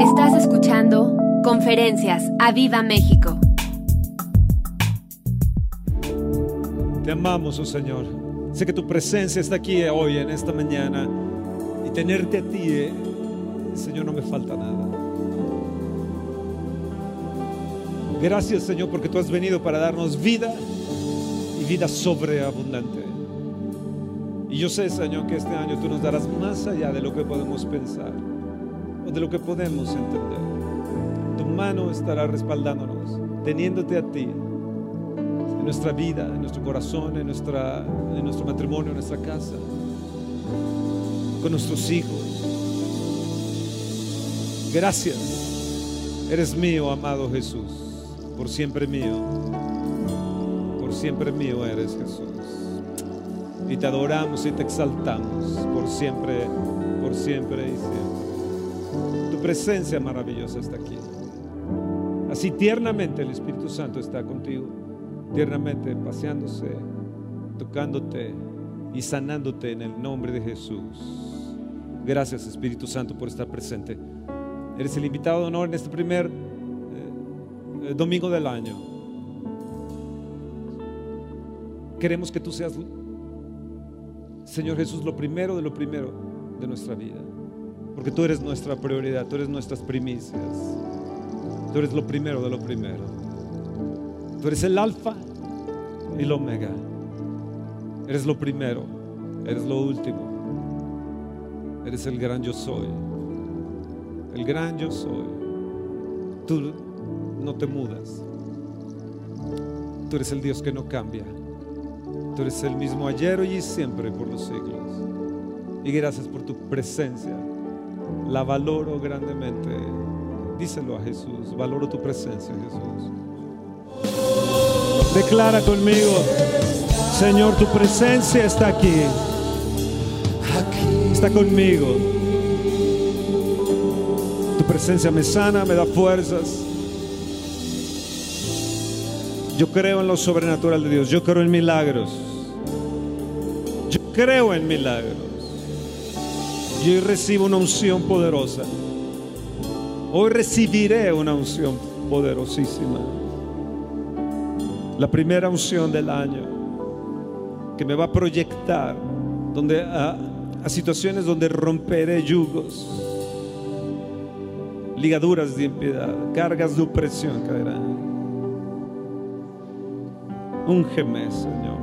Estás escuchando Conferencias a Viva México. Te amamos, oh Señor. Sé que tu presencia está aquí hoy, en esta mañana. Y tenerte a ti, eh, Señor, no me falta nada. Gracias, Señor, porque tú has venido para darnos vida y vida sobreabundante. Y yo sé, Señor, que este año tú nos darás más allá de lo que podemos pensar de lo que podemos entender. Tu mano estará respaldándonos, teniéndote a ti en nuestra vida, en nuestro corazón, en, nuestra, en nuestro matrimonio, en nuestra casa, con nuestros hijos. Gracias. Eres mío, amado Jesús, por siempre mío. Por siempre mío eres Jesús. Y te adoramos y te exaltamos por siempre, por siempre y siempre. Presencia maravillosa está aquí. Así tiernamente el Espíritu Santo está contigo, tiernamente paseándose, tocándote y sanándote en el nombre de Jesús. Gracias Espíritu Santo por estar presente. Eres el invitado de honor en este primer eh, domingo del año. Queremos que tú seas, Señor Jesús, lo primero de lo primero de nuestra vida. Porque tú eres nuestra prioridad, tú eres nuestras primicias. Tú eres lo primero de lo primero. Tú eres el alfa y el omega. Eres lo primero, eres lo último. Eres el gran yo soy. El gran yo soy. Tú no te mudas. Tú eres el Dios que no cambia. Tú eres el mismo ayer, hoy y siempre por los siglos. Y gracias por tu presencia. La valoro grandemente. Díselo a Jesús. Valoro tu presencia, Jesús. Declara conmigo, Señor, tu presencia está aquí. Está conmigo. Tu presencia me sana, me da fuerzas. Yo creo en lo sobrenatural de Dios. Yo creo en milagros. Yo creo en milagros. Yo recibo una unción poderosa. Hoy recibiré una unción poderosísima. La primera unción del año que me va a proyectar donde, a, situaciones donde romperé yugos, ligaduras de impiedad, cargas de opresión caerán. Úngeme, Señor.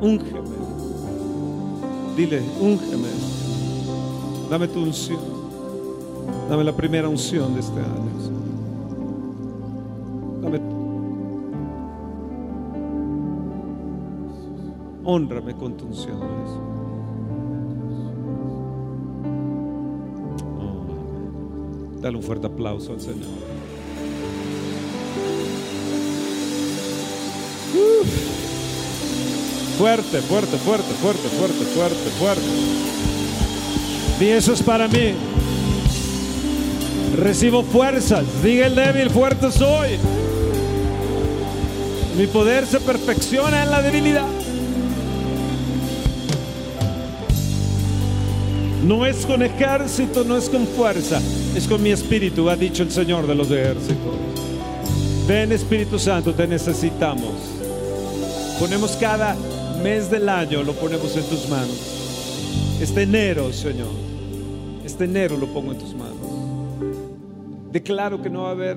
Úngeme. Dile, úngeme. Dame tu unción. Dame la primera unción de este año. Dame. Honrame con tu unción. Oh. Dale un fuerte aplauso al Señor. Fuerte, fuerte, fuerte, fuerte, fuerte, fuerte, fuerte. Y eso es para mí. Recibo fuerzas. Diga el débil, fuerte soy. Mi poder se perfecciona en la debilidad. No es con ejército, no es con fuerza, es con mi espíritu, ha dicho el Señor de los ejércitos. Ven Espíritu Santo, te necesitamos. Ponemos cada mes del año, lo ponemos en tus manos. Este enero, Señor, enero lo pongo en tus manos. Declaro que no va a haber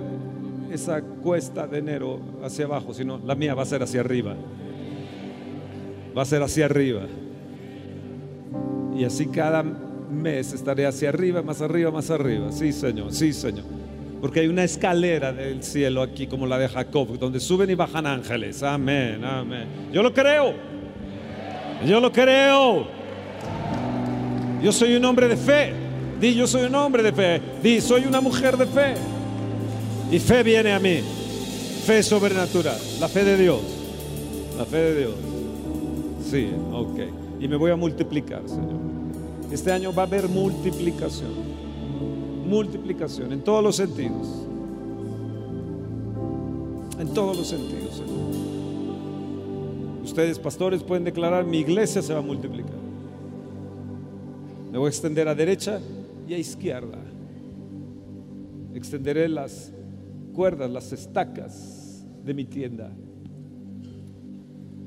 esa cuesta de enero hacia abajo, sino la mía va a ser hacia arriba. Va a ser hacia arriba. Y así cada mes estaré hacia arriba, más arriba, más arriba. Sí, Señor, sí, Señor. Porque hay una escalera del cielo aquí, como la de Jacob, donde suben y bajan ángeles. Amén, amén. Yo lo creo. Yo lo creo. Yo soy un hombre de fe. Di, yo soy un hombre de fe. Di, soy una mujer de fe. Y fe viene a mí. Fe sobrenatural. La fe de Dios. La fe de Dios. Sí, ok. Y me voy a multiplicar, Señor. Este año va a haber multiplicación multiplicación en todos los sentidos. En todos los sentidos. Señor. Ustedes, pastores, pueden declarar, mi iglesia se va a multiplicar. Me voy a extender a derecha y a izquierda. extenderé las cuerdas, las estacas de mi tienda.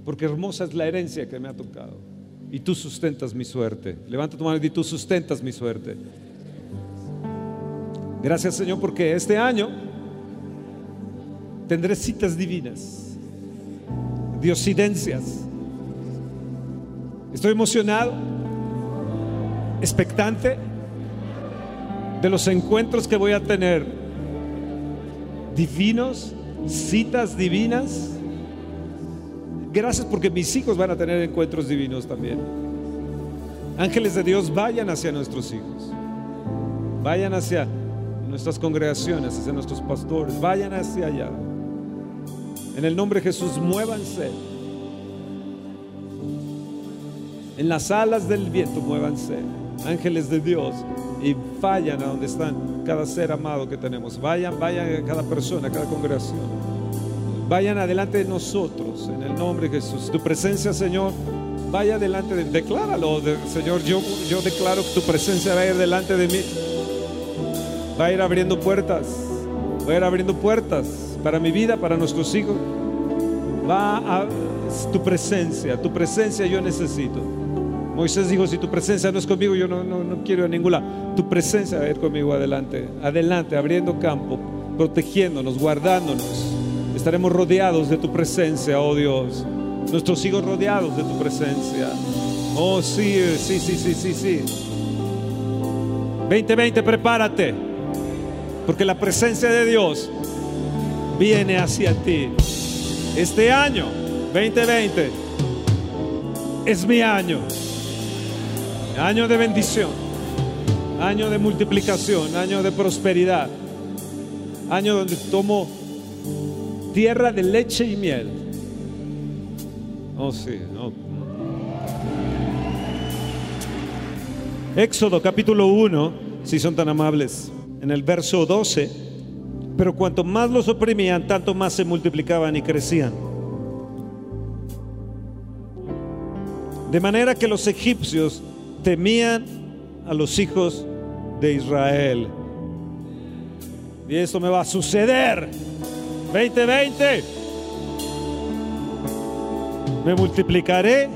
Porque hermosa es la herencia que me ha tocado. Y tú sustentas mi suerte. Levanta tu mano y tú sustentas mi suerte. Gracias Señor porque este año tendré citas divinas, diosidencias. Estoy emocionado, expectante de los encuentros que voy a tener divinos, citas divinas. Gracias porque mis hijos van a tener encuentros divinos también. Ángeles de Dios, vayan hacia nuestros hijos. Vayan hacia nuestras congregaciones, hacia nuestros pastores. Vayan hacia allá. En el nombre de Jesús, muévanse. En las alas del viento, muévanse. Ángeles de Dios, y vayan a donde están cada ser amado que tenemos. Vayan, vayan a cada persona, a cada congregación. Vayan adelante de nosotros en el nombre de Jesús. Tu presencia, Señor, vaya delante de Decláralo, Señor. Yo, yo declaro que tu presencia va a ir delante de mí. Va a ir abriendo puertas. Va a ir abriendo puertas para mi vida, para nuestros hijos. Va a tu presencia, tu presencia yo necesito. Moisés dijo, si tu presencia no es conmigo, yo no, no, quiero a ninguna. Tu presencia va a ir conmigo adelante, adelante, abriendo campo, protegiéndonos, guardándonos. Estaremos rodeados de tu presencia, oh Dios. Nuestros hijos rodeados de tu presencia. Oh, sí, sí, sí, sí, sí, sí. 2020, prepárate. Porque la presencia de Dios viene hacia ti. Este año, 2020, es mi año. Año de bendición, año de multiplicación, año de prosperidad, año donde tomo tierra de leche y miel. Oh, sí. Éxodo capítulo 1, si son tan amables, en el verso 12, pero cuanto más los oprimían, tanto más se multiplicaban y crecían. De manera que los egipcios temían a los hijos de Israel. Y esto me va a suceder. 2020. Me multiplicaré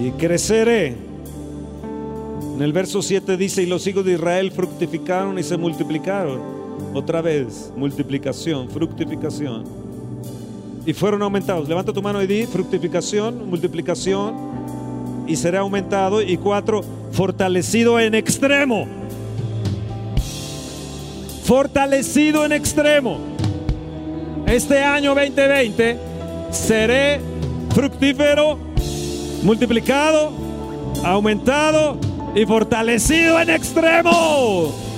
y creceré. En el verso 7 dice, y los hijos de Israel fructificaron y se multiplicaron. Otra vez, multiplicación, fructificación. Y fueron aumentados. Levanta tu mano y di, fructificación, multiplicación, y será aumentado. Y cuatro, fortalecido en extremo. Fortalecido en extremo. Este año 2020 seré fructífero, multiplicado, aumentado y fortalecido en extremo.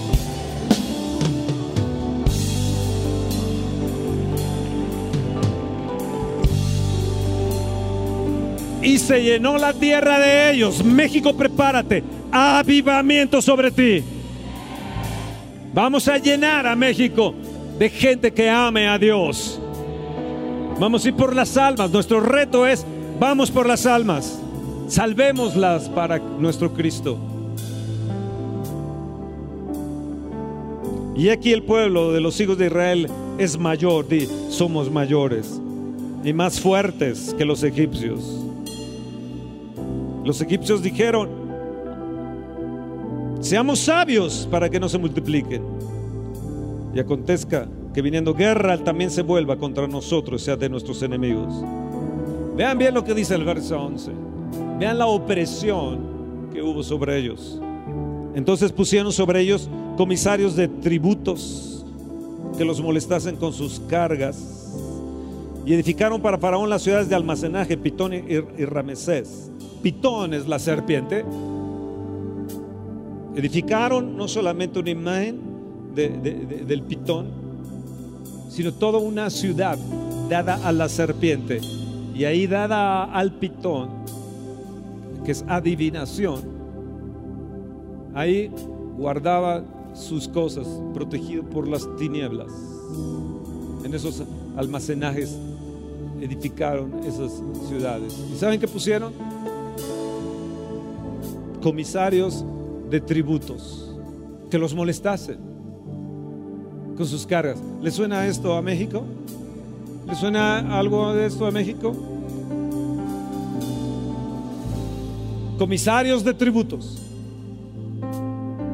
Y se llenó la tierra de ellos. México, prepárate. Avivamiento sobre ti. Vamos a llenar a México de gente que ame a Dios. Vamos a ir por las almas. Nuestro reto es, vamos por las almas. Salvémoslas para nuestro Cristo. Y aquí el pueblo de los hijos de Israel es mayor, somos mayores y más fuertes que los egipcios. Los egipcios dijeron, seamos sabios para que no se multipliquen. Y acontezca que viniendo guerra también se vuelva contra nosotros, sea de nuestros enemigos. Vean bien lo que dice el verso 11. Vean la opresión que hubo sobre ellos. Entonces pusieron sobre ellos comisarios de tributos que los molestasen con sus cargas. Y edificaron para Faraón las ciudades de almacenaje, Pitón y Ramesés pitón es la serpiente, edificaron no solamente una imagen del pitón, sino toda una ciudad dada a la serpiente. Y ahí dada al pitón, que es adivinación, ahí guardaba sus cosas, protegido por las tinieblas. En esos almacenajes edificaron esas ciudades. ¿Y saben qué pusieron? Comisarios de tributos. que los molestasen con sus cargas. ¿Le suena esto a México? ¿Le suena algo de esto a México? Comisarios de tributos,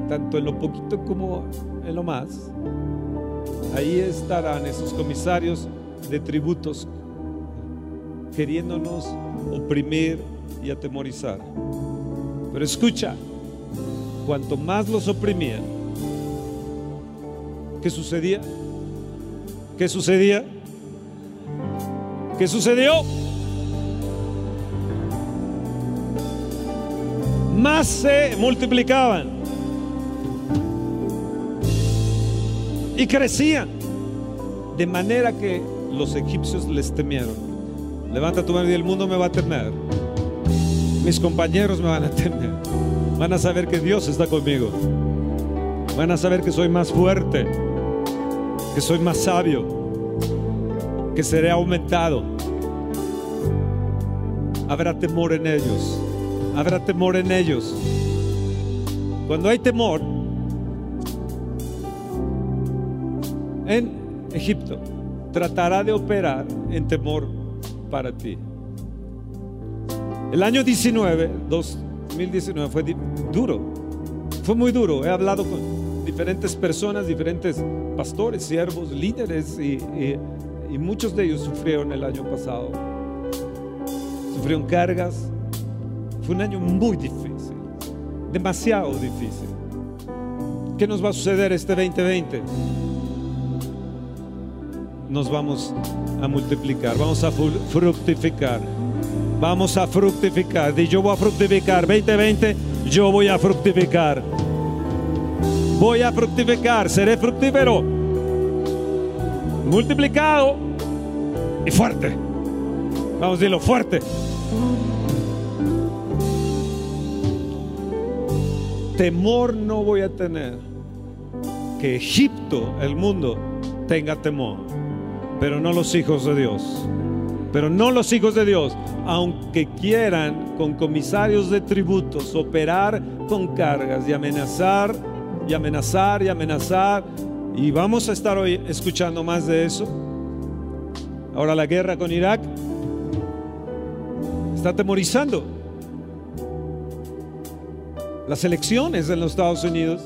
tanto en lo poquito como en lo más. Ahí estarán esos comisarios de tributos queriéndonos oprimir y atemorizar. Pero escucha, cuanto más los oprimían, ¿qué sucedía? ¿Qué sucedía? ¿Qué sucedió? Más se multiplicaban y crecían, de manera que los egipcios les temieron. Levanta tu mano y el mundo me va a temer. Mis compañeros me van a temer. Van a saber que Dios está conmigo. Van a saber que soy más fuerte, que soy más sabio, que seré aumentado. Habrá temor en ellos. Habrá temor en ellos. Cuando hay temor en Egipto, tratará de operar en temor para ti. El año 19, 2019 fue duro, fue muy duro. He hablado con diferentes personas, diferentes pastores, siervos, líderes y, y muchos de ellos sufrieron el año pasado. Sufrieron cargas. Fue un año muy difícil, demasiado difícil. ¿Qué nos va a suceder este 2020? Nos vamos a multiplicar, vamos a fructificar. Vamos a fructificar. Y yo voy a fructificar. 2020, yo voy a fructificar. Voy a fructificar. Seré fructífero. Multiplicado y fuerte. Vamos a decirlo fuerte. Temor no voy a tener. Que Egipto, el mundo, tenga temor. Pero no los hijos de Dios. Pero no los hijos de Dios, aunque quieran con comisarios de tributos operar con cargas y amenazar y amenazar y amenazar. Y vamos a estar hoy escuchando más de eso. Ahora la guerra con Irak está atemorizando. Las elecciones en los Estados Unidos,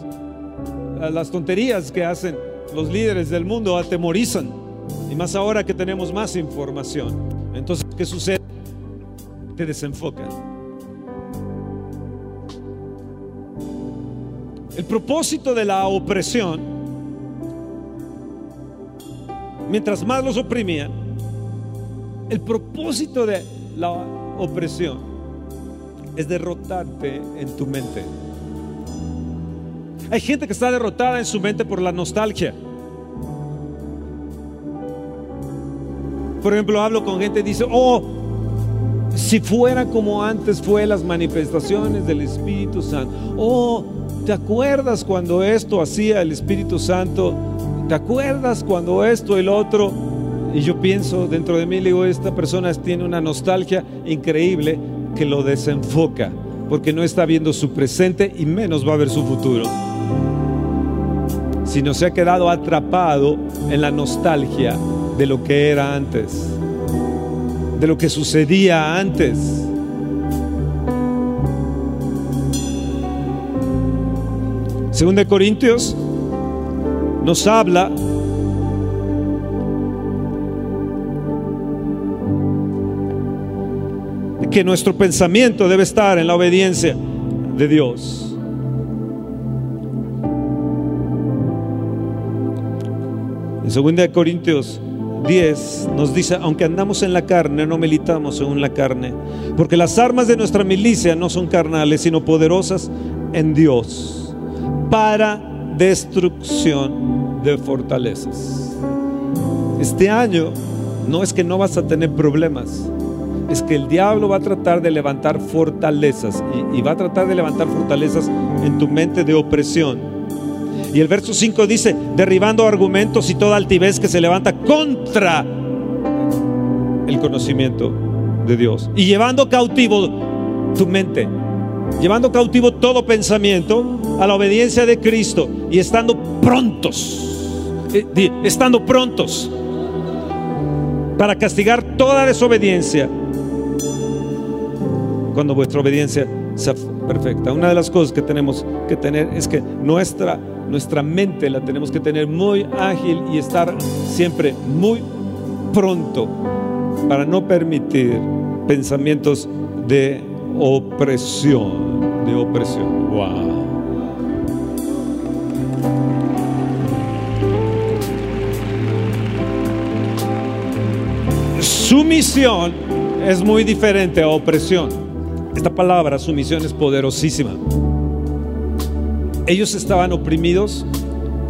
las tonterías que hacen los líderes del mundo atemorizan. Y más ahora que tenemos más información. Entonces, ¿qué sucede? Te desenfocan. El propósito de la opresión, mientras más los oprimían, el propósito de la opresión es derrotarte en tu mente. Hay gente que está derrotada en su mente por la nostalgia. Por ejemplo, hablo con gente y dice, oh, si fuera como antes fue las manifestaciones del Espíritu Santo. Oh, ¿te acuerdas cuando esto hacía el Espíritu Santo? ¿Te acuerdas cuando esto, el otro? Y yo pienso dentro de mí, digo, esta persona tiene una nostalgia increíble que lo desenfoca, porque no está viendo su presente y menos va a ver su futuro. Sino se ha quedado atrapado en la nostalgia de lo que era antes, de lo que sucedía antes. Según de Corintios nos habla de que nuestro pensamiento debe estar en la obediencia de Dios. En 2 Corintios 10 nos dice, aunque andamos en la carne, no militamos según la carne, porque las armas de nuestra milicia no son carnales, sino poderosas en Dios, para destrucción de fortalezas. Este año no es que no vas a tener problemas, es que el diablo va a tratar de levantar fortalezas y, y va a tratar de levantar fortalezas en tu mente de opresión y el verso 5 dice, derribando argumentos y toda altivez que se levanta contra el conocimiento de Dios. Y llevando cautivo tu mente, llevando cautivo todo pensamiento a la obediencia de Cristo y estando prontos, eh, estando prontos para castigar toda desobediencia cuando vuestra obediencia sea perfecta. Una de las cosas que tenemos que tener es que nuestra, nuestra mente la tenemos que tener muy ágil y estar siempre muy pronto para no permitir pensamientos de opresión, de opresión. Wow. Sumisión es muy diferente a opresión. Esta palabra, sumisión, es poderosísima. Ellos estaban oprimidos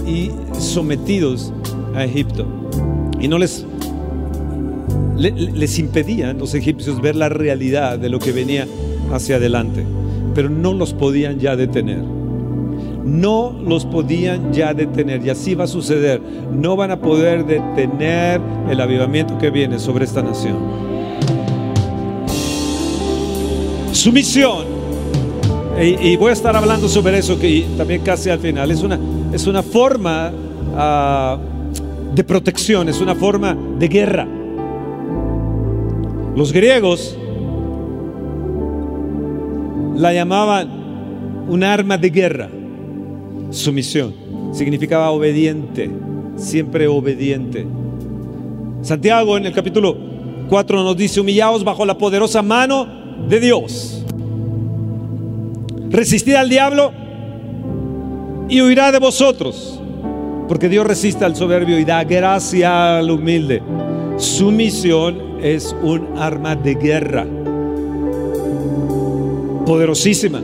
y sometidos a Egipto. Y no les les impedían los egipcios ver la realidad de lo que venía hacia adelante, pero no los podían ya detener. No los podían ya detener y así va a suceder. No van a poder detener el avivamiento que viene sobre esta nación. Sumisión. Y, y voy a estar hablando sobre eso que también casi al final. Es una, es una forma ah, de protección, es una forma de guerra. Los griegos la llamaban un arma de guerra. Sumisión significaba obediente, siempre obediente. Santiago en el capítulo 4 nos dice, humillaos bajo la poderosa mano de Dios. Resistid al diablo y huirá de vosotros, porque Dios resiste al soberbio y da gracia al humilde. Sumisión es un arma de guerra poderosísima.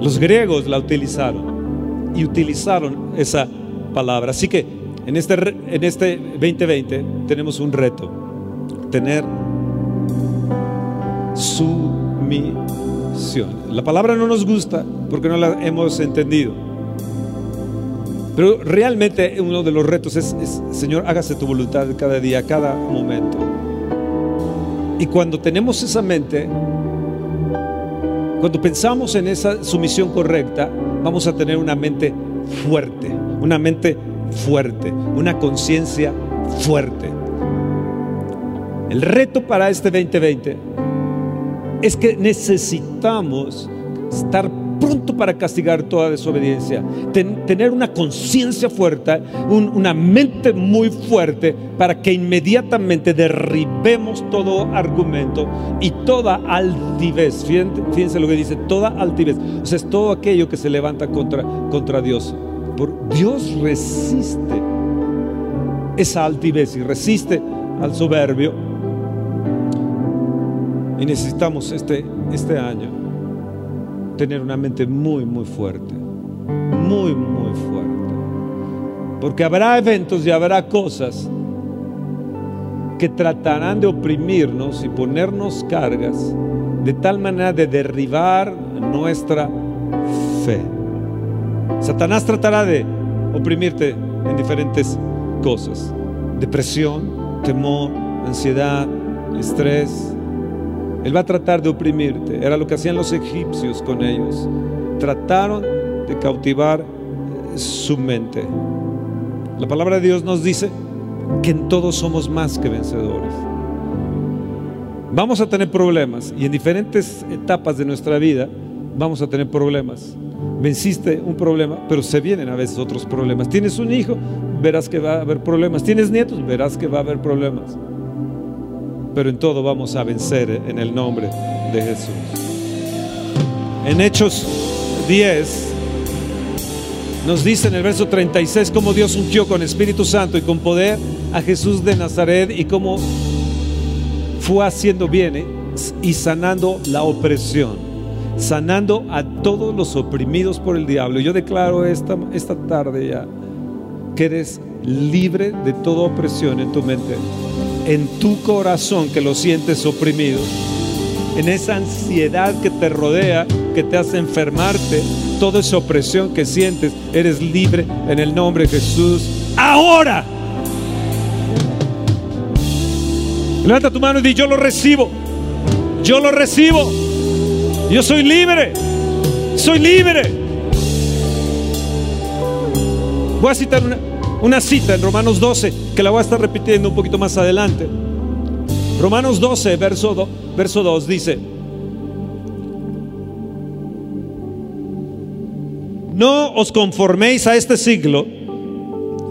Los griegos la utilizaron y utilizaron esa palabra. Así que en este, en este 2020 tenemos un reto, tener sumisión. La palabra no nos gusta porque no la hemos entendido. Pero realmente uno de los retos es, Señor, hágase tu voluntad cada día, cada momento. Y cuando tenemos esa mente, cuando pensamos en esa sumisión correcta, vamos a tener una mente fuerte, una mente fuerte, una conciencia fuerte. El reto para este 2020 es que necesitamos estar pronto para castigar toda desobediencia, tener una conciencia fuerte, una mente muy fuerte para que inmediatamente derribemos todo argumento y toda altivez. Fíjense, lo que dice, toda altivez. O sea, es todo aquello que se levanta contra, contra Dios. Dios resiste esa altivez y resiste al soberbio. Y necesitamos este, este año tener una mente muy, muy fuerte. Muy, muy fuerte. Porque habrá eventos y habrá cosas que tratarán de oprimirnos y ponernos cargas de tal manera de derribar nuestra fe. Satanás tratará de oprimirte en diferentes cosas. Depresión, temor, ansiedad, estrés, él va a tratar de oprimirte. Era lo que hacían los egipcios con ellos. Trataron de cautivar eh, su mente. La palabra de Dios nos dice que en todos somos más que vencedores. Vamos a tener problemas y en diferentes etapas de nuestra vida vamos a tener problemas. Venciste un problema, pero se vienen a veces otros problemas. Tienes un hijo, verás que va a haber problemas. Tienes nietos, verás que va a haber problemas pero en todo vamos a vencer en el nombre de Jesús. En Hechos 10 nos dice en el verso 36 cómo Dios ungió con Espíritu Santo y con poder a Jesús de Nazaret y cómo fue haciendo bien y sanando la opresión, sanando a todos los oprimidos por el diablo. Yo declaro esta, esta tarde ya que eres libre de toda opresión en tu mente en tu corazón que lo sientes oprimido, en esa ansiedad que te rodea, que te hace enfermarte, toda esa opresión que sientes, eres libre en el nombre de Jesús. Ahora. Levanta tu mano y di, yo lo recibo. Yo lo recibo. Yo soy libre. soy libre. Voy a citar una, una cita en Romanos 12, que la voy a estar repitiendo un poquito más adelante. Romanos 12, verso, verso 2 dice, no os conforméis a este siglo,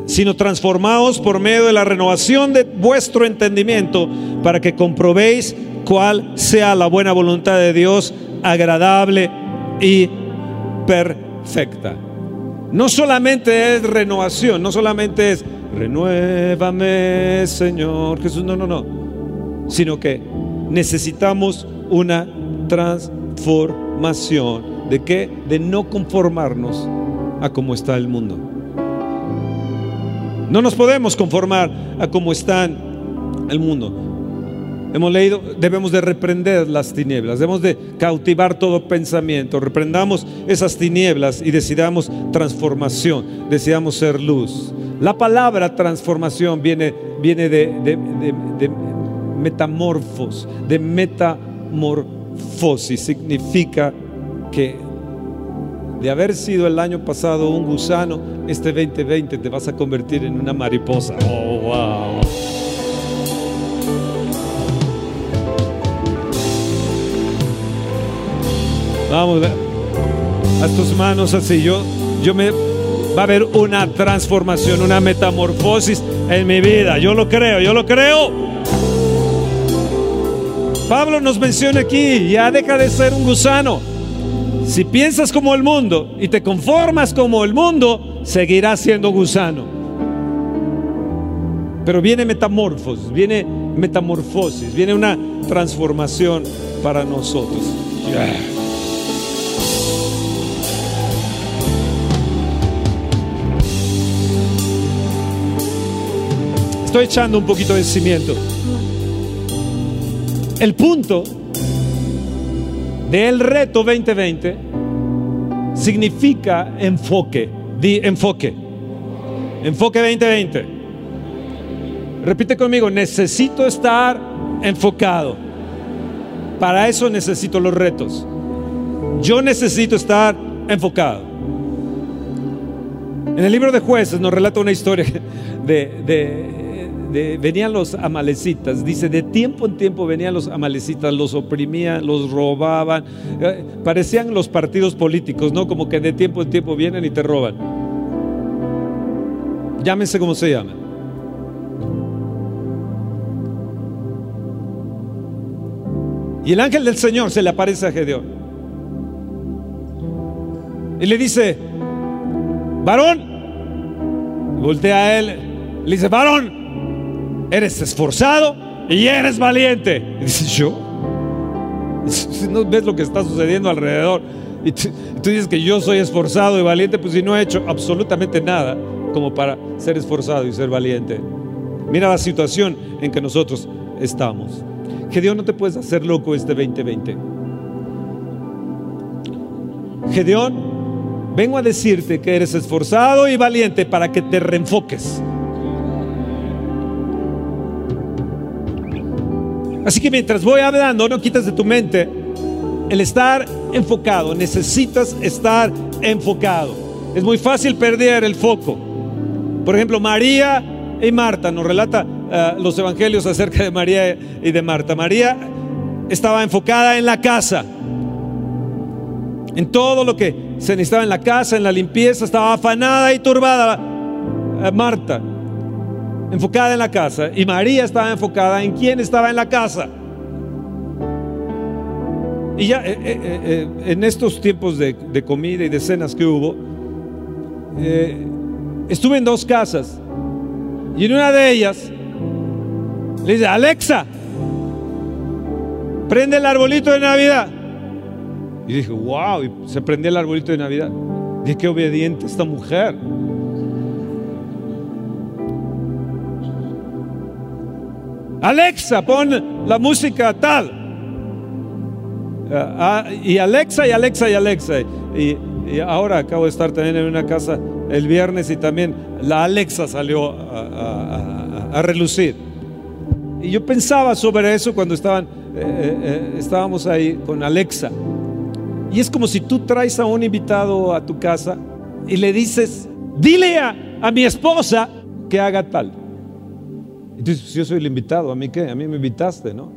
sino transformaos por medio de la renovación de vuestro entendimiento para que comprobéis cuál sea la buena voluntad de Dios, agradable y perfecta. No solamente es renovación, no solamente es renuévame, Señor Jesús, no, no, no, sino que necesitamos una transformación. ¿De qué? De no conformarnos a cómo está el mundo. No nos podemos conformar a cómo está el mundo. Hemos leído, debemos de reprender las tinieblas, debemos de cautivar todo pensamiento, reprendamos esas tinieblas y decidamos transformación, decidamos ser luz. La palabra transformación viene, viene de, metamorfos, de metamorfosis, significa que de haber sido el año pasado un gusano, este 2020 te vas a convertir en una mariposa. Oh, wow. Vamos, a tus manos así. Yo, yo me va a haber una transformación, una metamorfosis en mi vida. Yo lo creo, yo lo creo. Pablo nos menciona aquí, ya deja de ser un gusano. Si piensas como el mundo y te conformas como el mundo, seguirás siendo gusano. Pero viene metamorfosis, viene metamorfosis, viene una transformación para nosotros. Estoy echando un poquito de cimiento. El punto del reto 2020 significa enfoque. Di enfoque. Enfoque 2020. Repite conmigo, necesito estar enfocado. Para eso necesito los retos. Yo necesito estar enfocado. En el libro de jueces nos relata una historia de, de venían los amalecitas, dice, de tiempo en tiempo venían los amalecitas, los oprimían, los robaban, eh, parecían los partidos políticos, ¿no? Como que de tiempo en tiempo vienen y te roban. Llámense como se llama. Y el ángel del Señor se le aparece a Gedeón. Y le dice, varón, voltea a él, le dice, varón, eres esforzado y eres valiente. Y dices, yo, no ves lo que está sucediendo alrededor. Y tú, dices que yo soy esforzado y valiente, pues si no he hecho absolutamente nada como para ser esforzado y ser valiente. Mira la situación en que nosotros estamos. Dios no te puedes hacer loco este 2020. Gedeón, vengo a decirte que eres esforzado y valiente para que te reenfoques. Así que mientras voy hablando, no quitas de tu mente el estar enfocado. Necesitas estar enfocado. Es muy fácil perder el foco. Por ejemplo, María y Marta, nos relata eh, los evangelios acerca de María y de Marta. María estaba enfocada en la casa, en todo lo que se necesitaba en la casa, en la limpieza, estaba afanada y turbada. Eh, Marta enfocada en la casa y María estaba enfocada en quién estaba en la casa. Y ya eh, eh, eh, en estos tiempos de, comida y de cenas que hubo, estuve en dos casas y en una de ellas le dice, Alexa, prende el arbolito de Navidad. Y dije, wow, y se prendió el arbolito de Navidad. Dije, qué obediente esta mujer. Alexa, pon la música tal. Ah, ah, y Alexa, y Alexa, y Alexa. Y, ahora acabo de estar también en una casa el viernes y también la Alexa salió a, relucir. Y yo pensaba sobre eso cuando eh, eh, eh, estábamos ahí con Alexa. Y es como si tú traes a un invitado a tu casa y le dices, dile a mi esposa que haga tal. Si yo soy el invitado, ¿a mí qué? A mí me invitaste, ¿no?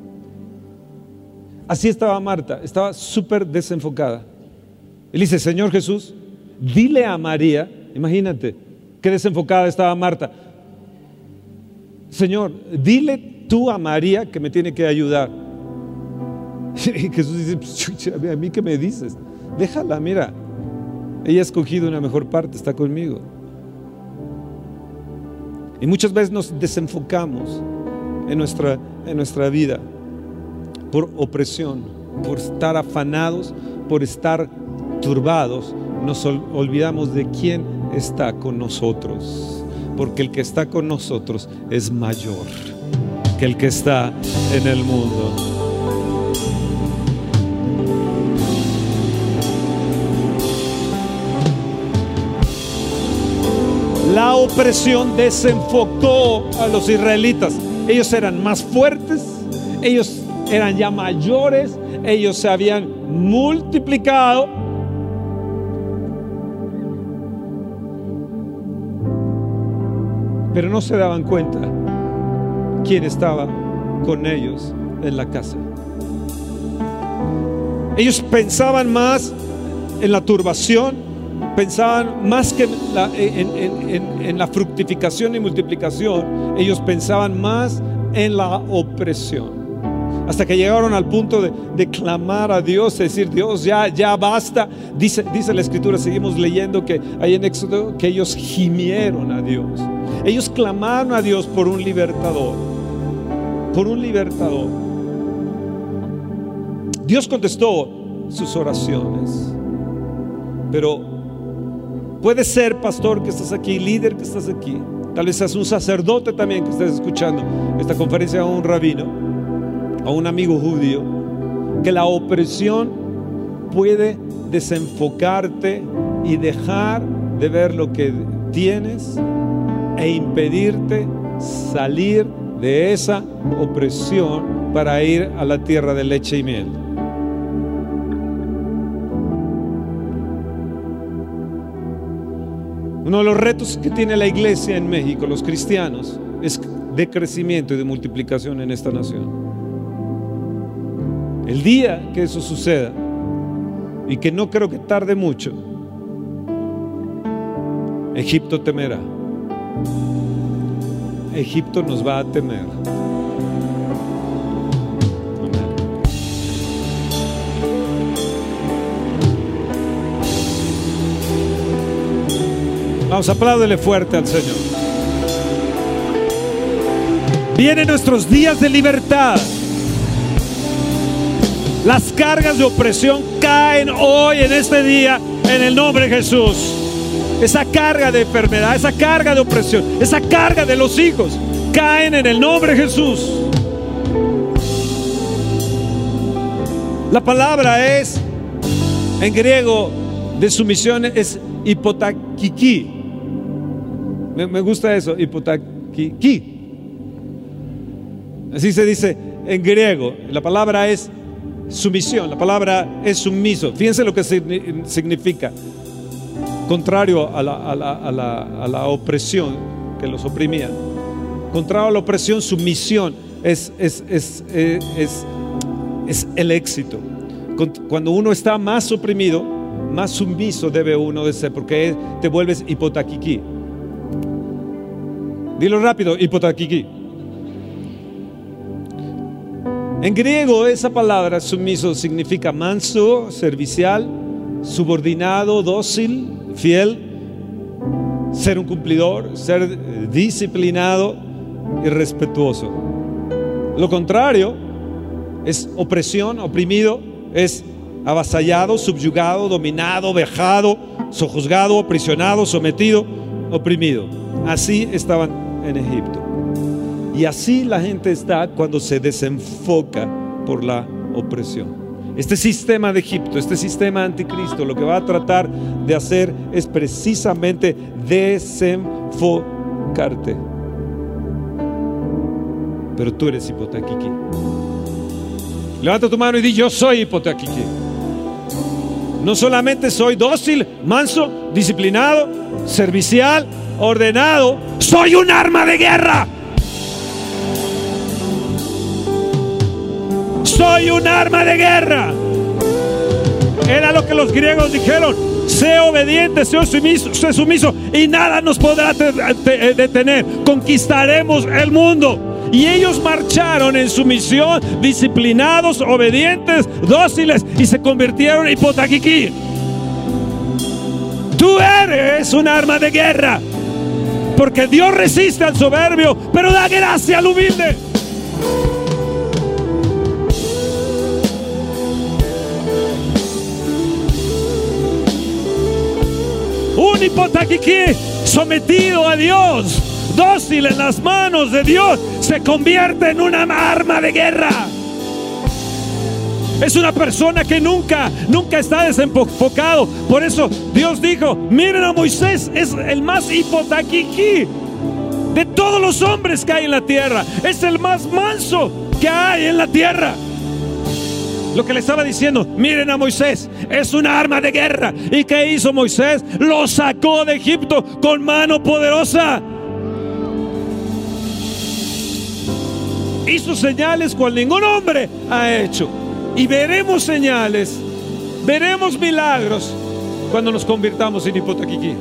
Así estaba Marta, estaba súper desenfocada. Él dice, Señor Jesús, dile a María, imagínate, qué desenfocada estaba Marta. Señor, dile tú a María que me tiene que ayudar. Y Jesús dice, pues, a mí qué me dices, déjala, mira, ella ha escogido una mejor parte, está conmigo. Y muchas veces nos desenfocamos en nuestra, en nuestra vida por opresión, por estar afanados, por estar turbados. Nos olvidamos de quién está con nosotros. Porque el que está con nosotros es mayor que el que está en el mundo. La opresión desenfocó a los israelitas. Ellos eran más fuertes, ellos eran ya mayores, ellos se habían multiplicado. Pero no se daban cuenta quién estaba con ellos en la casa. Ellos pensaban más en la turbación, pensaban más que en, la fructificación y multiplicación, ellos pensaban más en la opresión. Hasta que llegaron al punto de, clamar a Dios, decir, Dios, ya, ya basta. Dice, dice la escritura, seguimos leyendo que hay en Éxodo que ellos gimieron a Dios. Ellos clamaron a Dios por un libertador, por un libertador. Dios contestó sus oraciones, pero Puede ser, pastor, que estás aquí, líder que estás aquí. Tal vez seas un sacerdote también que estés escuchando esta conferencia o un rabino, o un amigo judío, que la opresión puede desenfocarte y dejar de ver lo que tienes e impedirte salir de esa opresión para ir a la tierra de leche y miel. Uno de los retos que tiene la iglesia en México, los cristianos, es de crecimiento y de multiplicación en esta nación. El día que eso suceda, y que no creo que tarde mucho, Egipto temerá. Egipto nos va a temer. Vamos, apláudele fuerte al Señor. Vienen nuestros días de libertad. Las cargas de opresión caen hoy en este día en el nombre de Jesús. Esa carga de enfermedad, esa carga de opresión, esa carga de los hijos caen en el nombre de Jesús. La palabra es, en griego, de sumisión es hipotaquiki. Me, gusta eso, hipotaquiki. Así se dice en griego. La palabra es sumisión, la palabra es sumiso. Fíjense lo que significa. Contrario a la, opresión que los oprimía. Contrario a la opresión, sumisión es, es, es, es el éxito. Cuando uno está más oprimido, más sumiso debe uno de ser, porque te vuelves hipotaquiquí. Dilo rápido, hipotaquiquí. En griego esa palabra sumiso significa manso, servicial, subordinado, dócil, fiel, ser un cumplidor, ser disciplinado y respetuoso. Lo contrario es opresión, oprimido, es avasallado, subyugado, dominado, vejado, sojuzgado, aprisionado, sometido, oprimido. Así estaban en Egipto. Y así la gente está cuando se desenfoca por la opresión. Este sistema de Egipto, este sistema anticristo, lo que va a tratar de hacer es precisamente desenfocarte. Pero tú eres hipotaquiqui. Levanta tu mano y di, yo soy hipotaquiqui. No solamente soy dócil, manso, disciplinado, servicial, ordenado, soy un arma de guerra. Soy un arma de guerra. Era lo que los griegos dijeron. Sé obediente, sé sumiso, sé sumiso y nada nos podrá detener. Conquistaremos el mundo. Y ellos marcharon en su misión, disciplinados, obedientes, dóciles, y se convirtieron en hipotaquiquí. Tú eres un arma de guerra. Porque Dios resiste al soberbio, pero da gracia al humilde. Un hipotaquiquí sometido a Dios dócil en las manos de Dios, se convierte en una arma de guerra. Es una persona que nunca, nunca está desenfocado. Por eso Dios dijo, miren a Moisés, es el más hipotaquiquí de todos los hombres que hay en la tierra. Es el más manso que hay en la tierra. Lo que le estaba diciendo, miren a Moisés, es una arma de guerra. ¿Y qué hizo Moisés? Lo sacó de Egipto con mano poderosa. hizo señales cual ningún hombre ha hecho. Y veremos señales, veremos milagros cuando nos convirtamos en hipotequiquí.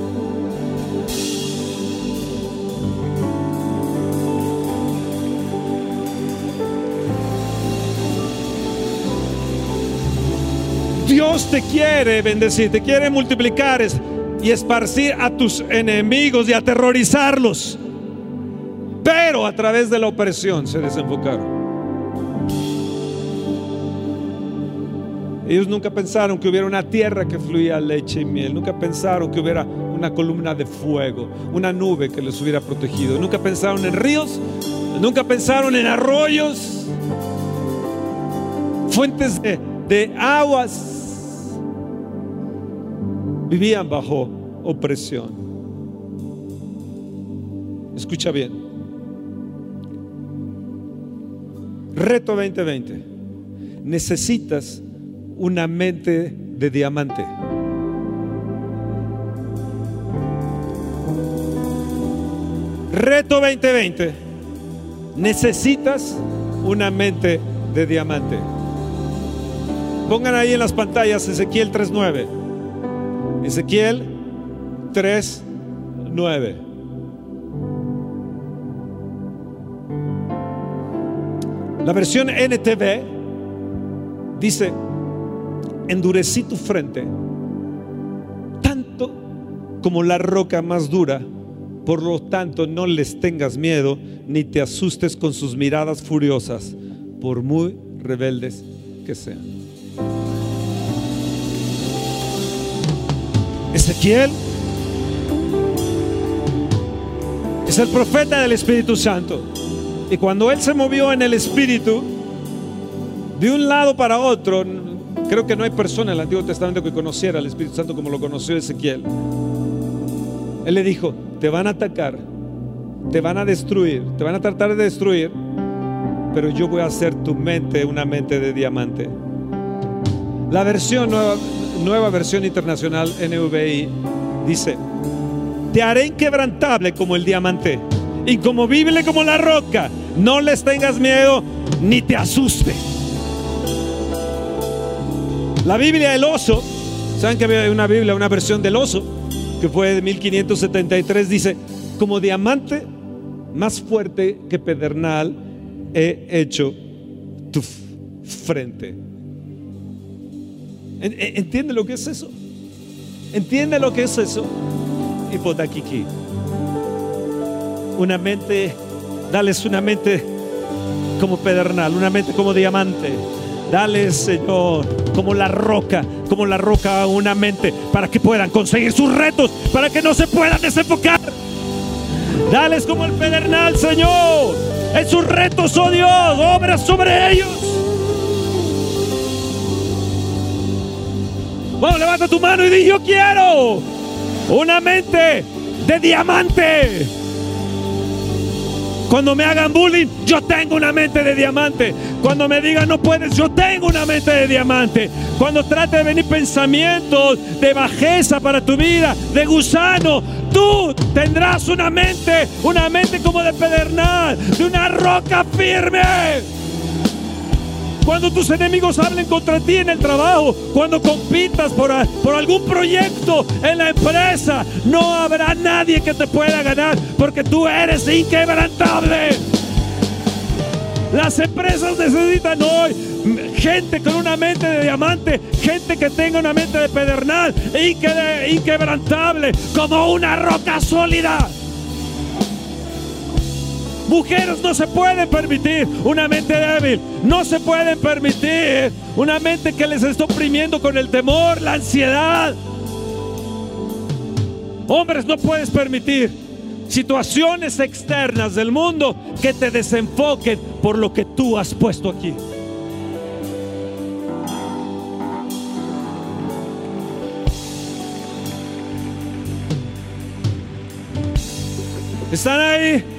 Dios te quiere bendecir, te quiere multiplicar y esparcir a tus enemigos y aterrorizarlos pero a través de la opresión se desenfocaron. Ellos nunca pensaron que hubiera una tierra que fluía leche y miel. Nunca pensaron que hubiera una columna de fuego, una nube que les hubiera protegido. Nunca pensaron en ríos. Nunca pensaron en arroyos, fuentes de, de aguas. Vivían bajo opresión. Escucha bien. Reto 2020. Necesitas una mente de diamante. Reto 2020. Necesitas una mente de diamante. Pongan ahí en las pantallas Ezequiel 3.9. Ezequiel 3.9. La versión NTV dice, endurecí tu frente tanto como la roca más dura, por lo tanto no les tengas miedo ni te asustes con sus miradas furiosas, por muy rebeldes que sean. Ezequiel es el profeta del Espíritu Santo. Y cuando él se movió en el Espíritu, de un lado para otro, creo que no hay persona en el Antiguo Testamento que conociera al Espíritu Santo como lo conoció Ezequiel. Él le dijo, te van a atacar, te van a destruir, te van a tratar de destruir, pero yo voy a hacer tu mente una mente de diamante. La versión nueva, nueva versión internacional NVI dice, te haré inquebrantable como el diamante incomovible como la roca. No les tengas miedo ni te asuste. La Biblia del oso, ¿saben que había una Biblia, una versión del oso, que fue de 1573, dice, como diamante más fuerte que pedernal he hecho tu frente. ¿Entiende lo que es eso? ¿Entiende lo que es eso? Hipotaquiquí una mente, dales una mente como pedernal, una mente como diamante. Dale, Señor, como la roca, como la roca, una mente para que puedan conseguir sus retos, para que no se puedan desenfocar. Dales como el pedernal, Señor, en sus retos, oh Dios, obras sobre ellos. Vamos, levanta tu mano y di, yo quiero una mente de diamante Cuando me hagan bullying, yo tengo una mente de diamante. Cuando me digan no puedes, yo tengo una mente de diamante. Cuando trate de venir pensamientos de bajeza para tu vida, de gusano, tú tendrás una mente, una mente como de pedernal, de una roca firme. Cuando tus enemigos hablen contra ti en el trabajo, cuando compitas por, por algún proyecto en la empresa, no habrá nadie que te pueda ganar porque tú eres inquebrantable. Las empresas necesitan hoy gente con una mente de diamante, gente que tenga una mente de pedernal, inquebrantable, como una roca sólida. Mujeres no se pueden permitir una mente débil. No se pueden permitir una mente que les está oprimiendo con el temor, la ansiedad. Hombres, no puedes permitir situaciones externas del mundo que te desenfoquen por lo que tú has puesto aquí. ¿Están ahí?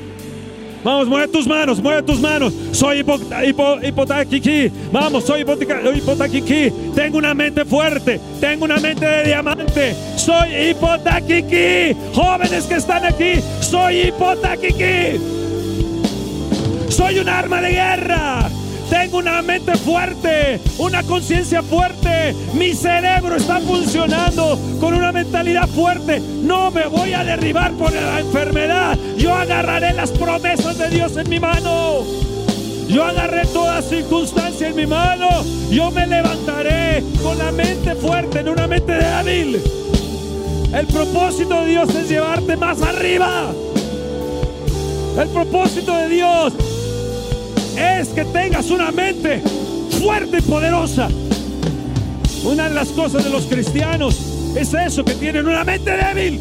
Vamos, mueve tus manos, mueve tus manos. Soy hipotaquiqui. Vamos, soy hipotaquiqui. Tengo una mente fuerte. Tengo una mente de diamante. Soy hipotaquiqui. Jóvenes que están aquí, soy hipotaquiqui. Soy un arma de guerra. Tengo una mente fuerte, una conciencia fuerte. Mi cerebro está funcionando con una mentalidad fuerte. No me voy a derribar por la enfermedad. Yo agarraré las promesas de Dios en mi mano. Yo agarré toda circunstancia en mi mano. Yo me levantaré con la mente fuerte, en una mente débil. El propósito de Dios es llevarte más arriba. El propósito de Dios es que tengas una mente fuerte y poderosa. Una de las cosas de los cristianos es eso, que tienen una mente débil.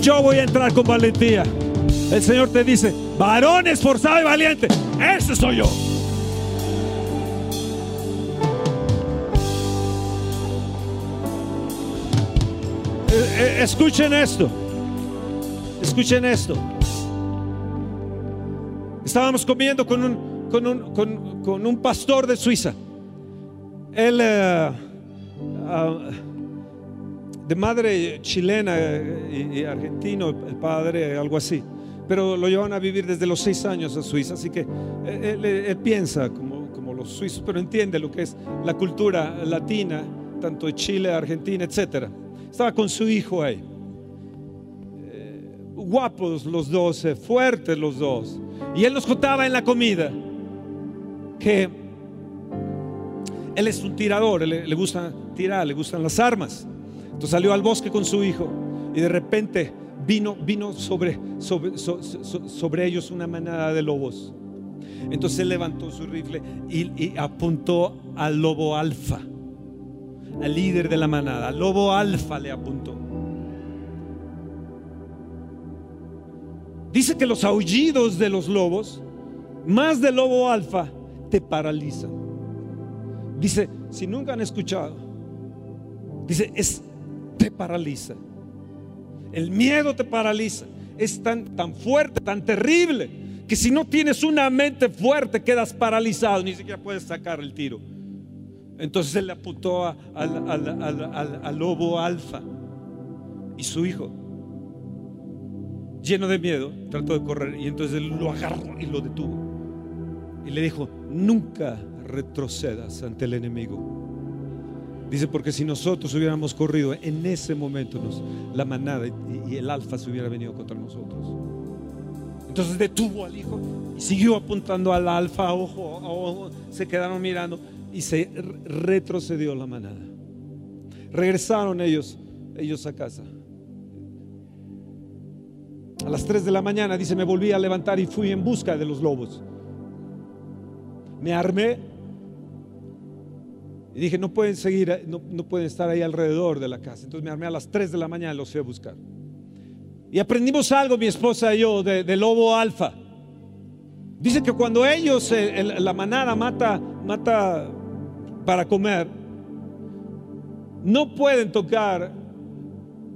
Yo voy a entrar con valentía. El Señor te dice, varón esforzado y valiente. Ese soy yo. Escuchen esto. Escuchen esto. Estábamos comiendo con un, pastor de Suiza. Él, eh, ah, de madre chilena y, argentino, el padre, algo así. Pero lo llevan a vivir desde los seis años a Suiza. Así que eh, él, piensa como, como los suizos, pero entiende lo que es la cultura latina, tanto de Chile, Argentina, etcétera. Estaba con su hijo ahí. Eh, guapos los dos, eh, fuertes los dos. Y él nos contaba en la comida que él es un tirador, le, gusta tirar, le gustan las armas. Entonces salió al bosque con su hijo y de repente vino, vino sobre, sobre, sobre ellos una manada de lobos. Entonces levantó su rifle y apuntó al lobo alfa al líder de la manada, lobo alfa le apuntó. Dice que los aullidos de los lobos, más del lobo alfa, te paralizan. Dice, si nunca han escuchado, dice, es, te paraliza. El miedo te paraliza. Es tan, tan fuerte, tan terrible, que si no tienes una mente fuerte, quedas paralizado, ni siquiera puedes sacar el tiro. Entonces él apuntó al, lobo alfa y su hijo, lleno de miedo, trató de correr y entonces él lo agarró y lo detuvo. Y le dijo, nunca retrocedas ante el enemigo. Dice, porque si nosotros hubiéramos corrido en ese momento, la manada y, el alfa se hubiera venido contra nosotros. Entonces detuvo al hijo y siguió apuntando al alfa, ojo, ojo, se quedaron mirando y se retrocedió la manada. Regresaron ellos, ellos a casa. A las 3 de la mañana, dice, me volví a levantar y fui en busca de los lobos. Me armé y dije, no pueden seguir, no, pueden estar ahí alrededor de la casa. Entonces me armé a las 3 de la mañana y los fui a buscar. Y aprendimos algo, mi esposa y yo, de, lobo alfa. Dice que cuando ellos, la manada mata, mata para comer, no pueden tocar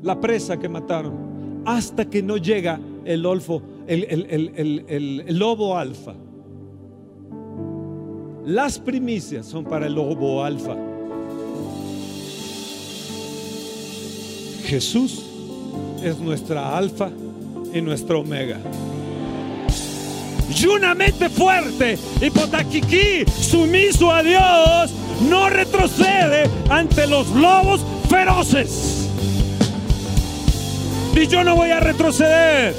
la presa que mataron hasta que no llega el, olfo, el, el lobo alfa. Las primicias son para el lobo alfa. Jesús es nuestra alfa y nuestra omega. Y una mente fuerte y potaquiquí, sumiso a Dios, no retrocede ante los lobos feroces. Y yo no voy a retroceder.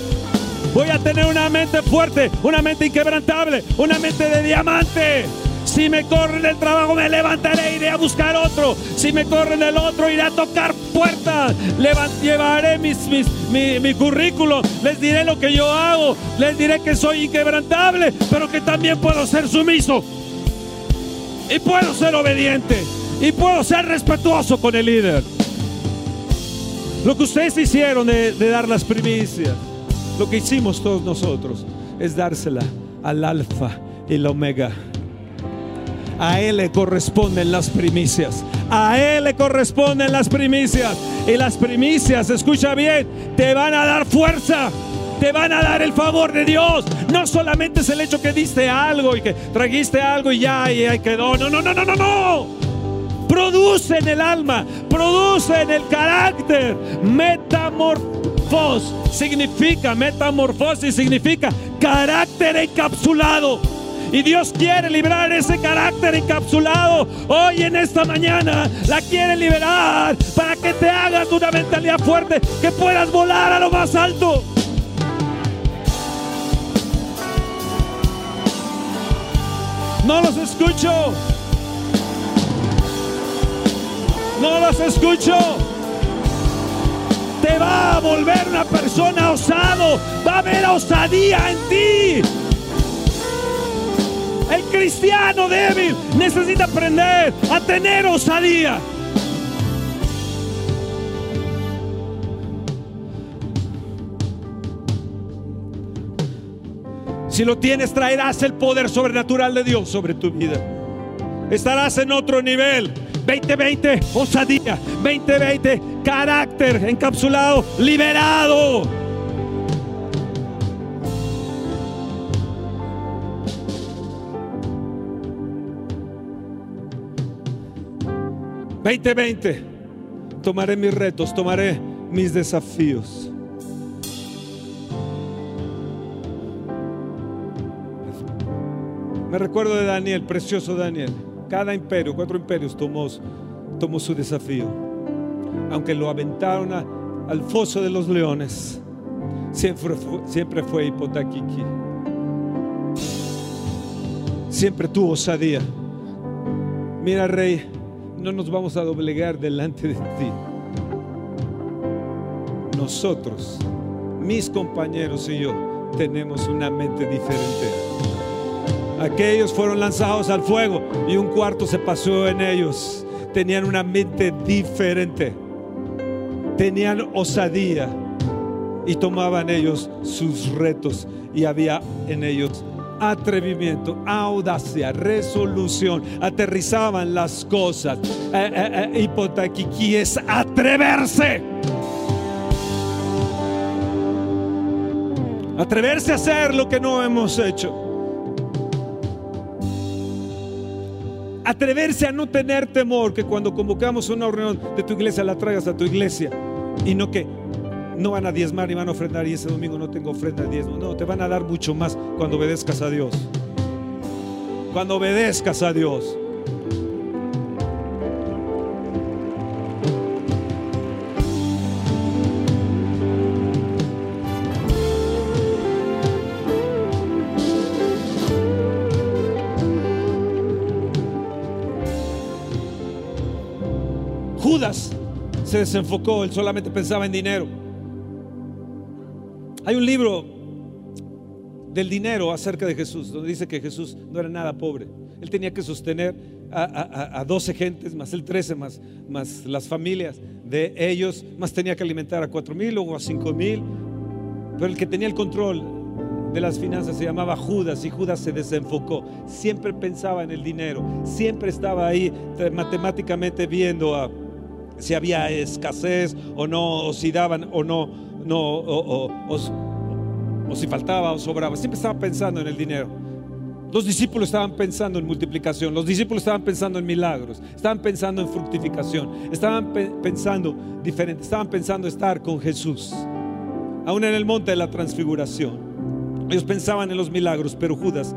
Voy a tener una mente fuerte, una mente inquebrantable, una mente de diamante. Si me corren el trabajo, me levantaré, iré a buscar otro. Si me corren el otro, iré a tocar puertas. llevaré mis, mi, mi currículo. Les diré lo que yo hago. Les diré que soy inquebrantable, pero que también puedo ser sumiso. Y puedo ser obediente. Y puedo ser respetuoso con el líder. Lo que ustedes hicieron de, dar las primicias, lo que hicimos todos nosotros, es dársela al alfa y el omega a Él le corresponden las primicias. A Él le corresponden las primicias. Y las primicias, escucha bien, te van a dar fuerza. Te van a dar el favor de Dios. No solamente es el hecho que diste algo y que trajiste algo y ya, y ahí quedó. No, no, no, no, no, no. Produce en el alma, produce en el carácter. Metamorfos significa, metamorfosis significa carácter encapsulado. Y Dios quiere liberar ese carácter encapsulado. Hoy en esta mañana la quiere liberar para que te hagas una mentalidad fuerte, que puedas volar a lo más alto. No los escucho. No los escucho. Te va a volver una persona osado. Va a haber osadía en ti. El cristiano débil necesita aprender a tener osadía. Si lo tienes, traerás el poder sobrenatural de Dios sobre tu vida. Estarás en otro nivel. 2020, osadía. 2020, carácter encapsulado, liberado. 2020, tomaré mis retos, tomaré mis desafíos. Me recuerdo de Daniel, precioso Daniel. Cada imperio, cuatro imperios tomó, su desafío. Aunque lo aventaron al foso de los leones, siempre fue, siempre Siempre tuvo osadía. Mira, rey, no nos vamos a doblegar delante de ti. Nosotros, mis compañeros y yo, tenemos una mente diferente. Aquellos fueron lanzados al fuego y un cuarto se pasó en ellos. Tenían una mente diferente. Tenían osadía y tomaban ellos sus retos y había en ellos atrevimiento, audacia, resolución, aterrizaban las cosas. Eh, eh, eh es atreverse. Atreverse a hacer lo que no hemos hecho. Atreverse a no tener temor que cuando convocamos una reunión de tu iglesia la traigas a tu iglesia y no que no van a diezmar y van a ofrendar y ese domingo no tengo ofrenda de diezmo. No, te van a dar mucho más cuando obedezcas a Dios. Cuando obedezcas a Dios. Se desenfocó, él solamente pensaba en dinero. Hay un libro del dinero acerca de Jesús, donde dice que Jesús no era nada pobre. Él tenía que sostener a, 12 gentes, más el 13, más, más las familias de ellos, más tenía que alimentar a 4 mil o a 5 mil. Pero el que tenía el control de las finanzas se llamaba Judas y Judas se desenfocó. Siempre pensaba en el dinero, siempre estaba ahí matemáticamente viendo a, si había escasez o no, o si daban o no, no o, o si faltaba o sobraba. Siempre estaba pensando en el dinero. Los discípulos estaban pensando en multiplicación, los discípulos estaban pensando en milagros, estaban pensando en fructificación, estaban pensando diferente, estaban pensando estar con Jesús, aún en el monte de la transfiguración. Ellos pensaban en los milagros, pero Judas,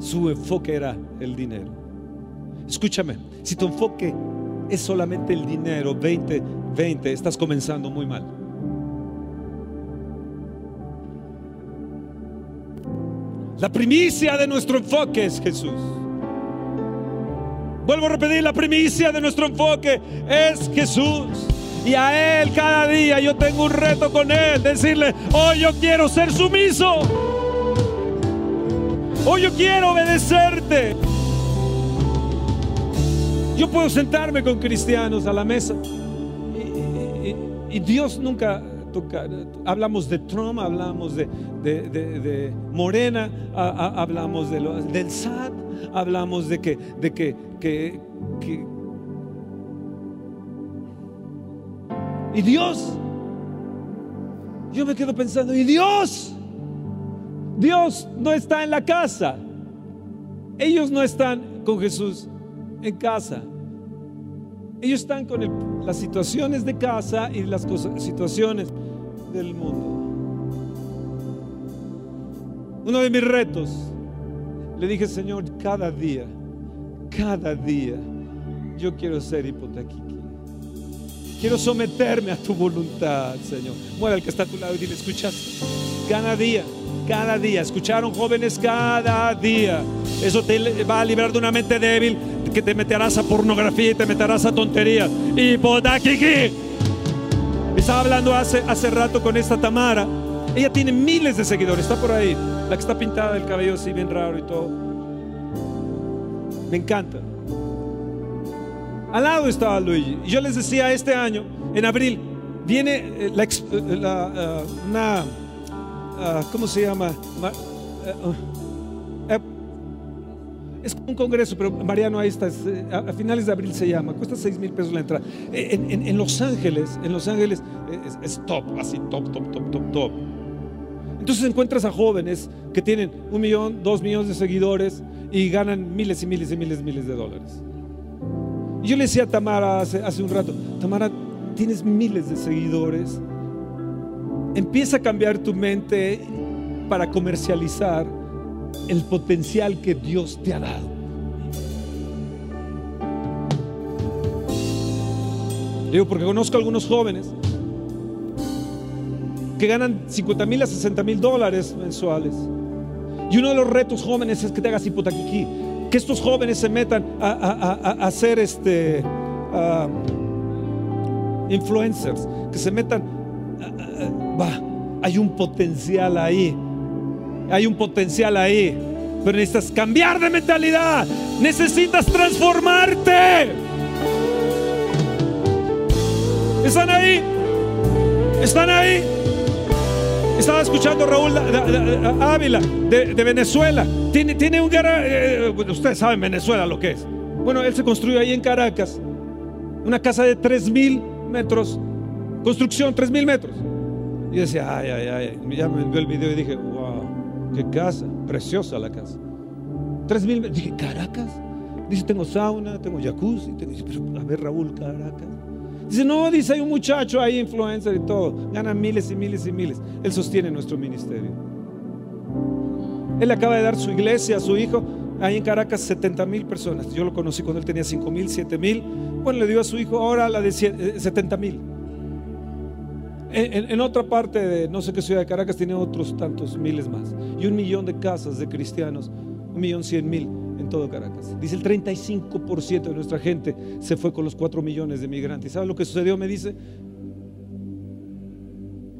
su enfoque era el dinero. Escúchame, si tu enfoque es solamente el dinero, 20, 20, estás comenzando muy mal. La primicia de nuestro enfoque es Jesús. Vuelvo a repetir, la primicia de nuestro enfoque es Jesús. Y a Él cada día yo tengo un reto con Él. Decirle, hoy yo quiero ser sumiso. Hoy yo quiero obedecerte. Yo puedo sentarme con cristianos a la mesa. Y, Dios nunca Hablamos de Trump, hablamos de, Morena, hablamos de del SAT, hablamos de que, de que, que, Y Dios, yo me quedo pensando, ¿y Dios? Dios no está en la casa. Ellos no están con Jesús en casa. Ellos están con las situaciones de casa y las situaciones del mundo. Uno de mis retos, le dije, Señor, cada día, cada día, yo quiero ser hipotequiqui. Quiero someterme a tu voluntad, Señor. Mueve al que está a tu lado y dile, escuchas, cada día, cada día. ¿Escucharon jóvenes? Cada día. Eso te va a librar de una mente débil que te meterás a pornografía y te meterás a tontería. Y aquí Estaba hablando hace, hace rato con esta Tamara. Ella tiene miles de seguidores, está por ahí. La que está pintada del cabello así bien raro y todo. Me encanta. Al lado estaba Luigi. Y yo les decía, este año, en abril, viene eh, la, la, eh, una Ah, ¿cómo se llama? Eh, eh, es un congreso, pero Mariano, ahí está, eh, a, finales de abril se llama, cuesta 6 mil pesos la entrada. En, Los Ángeles, en Los Ángeles es, top, así, top, top, top, top, top. Entonces encuentras a jóvenes que tienen un millón, dos millones de seguidores y ganan miles y miles y miles y miles de dólares. Y yo le decía a Tamara hace, hace un rato, Tamara, tienes miles de seguidores, Empieza a cambiar tu mente para comercializar el potencial que Dios te ha dado. Digo, porque conozco a algunos jóvenes que ganan 50 mil a 60 mil dólares mensuales. Y uno de los retos jóvenes es que te hagas hipotequiquí. Que estos jóvenes se metan a, hacer este, influencers, que se metan va, hay un potencial ahí. Hay un potencial ahí. Pero necesitas cambiar de mentalidad. Necesitas transformarte. ¿Están ahí? ¿Están ahí? Estaba escuchando a Raúl Ávila de, Venezuela. Tiene, tiene un guerra. Eh, ustedes saben Venezuela lo que es. Bueno, él se construyó ahí en Caracas. Una casa de 3 mil metros. Construcción, 3 mil metros. Y decía, ay, ay, ay. Ya me envió el video y dije, wow, qué casa, preciosa la casa. Tres mil, dije, Caracas. Dice, tengo sauna, tengo jacuzzi. Dice, pero a ver, Raúl, Caracas. Dice, no, dice, hay un muchacho ahí, influencer y todo. Gana miles y miles y miles. Él sostiene nuestro ministerio. Él acaba de dar su iglesia a su hijo. Ahí en Caracas, 70 mil personas. Yo lo conocí cuando él tenía 5 mil, 7 mil. Bueno, le dio a su hijo ahora la de 70 mil. En, otra parte de no sé qué ciudad de Caracas tiene otros tantos miles más. Y un millón de casas de cristianos, un millón cien mil en todo Caracas. Dice el 35% de nuestra gente se fue con los cuatro millones de migrantes. ¿Sabe lo que sucedió? Me dice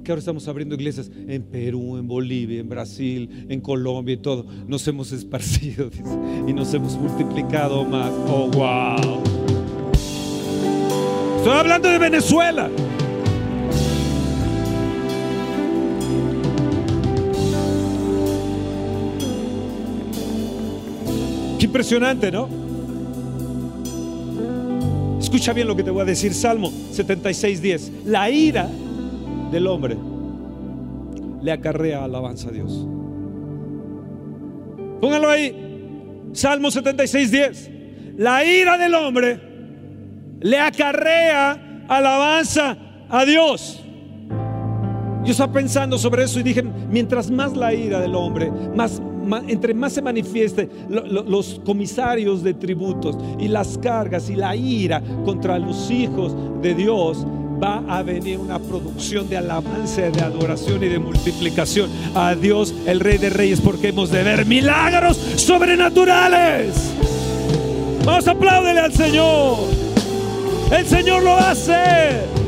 que ahora estamos abriendo iglesias en Perú, en Bolivia, en Brasil, en Colombia y todo. Nos hemos esparcido y nos hemos multiplicado más. Oh, wow. Estoy hablando de Venezuela. Impresionante, ¿no? Escucha bien lo que te voy a decir. Salmo 76, 10. La ira del hombre le acarrea alabanza a Dios. Póngalo ahí. Salmo 76, 10. La ira del hombre le acarrea alabanza a Dios. Yo estaba pensando sobre eso y dije, mientras más la ira del hombre, más, entre más se manifieste los comisarios de tributos y las cargas y la ira contra los hijos de Dios, va a venir una producción de alabanza, de adoración y de multiplicación a Dios, el Rey de Reyes, porque hemos de ver milagros sobrenaturales. Vamos, apláudele al Señor. El Señor lo hace.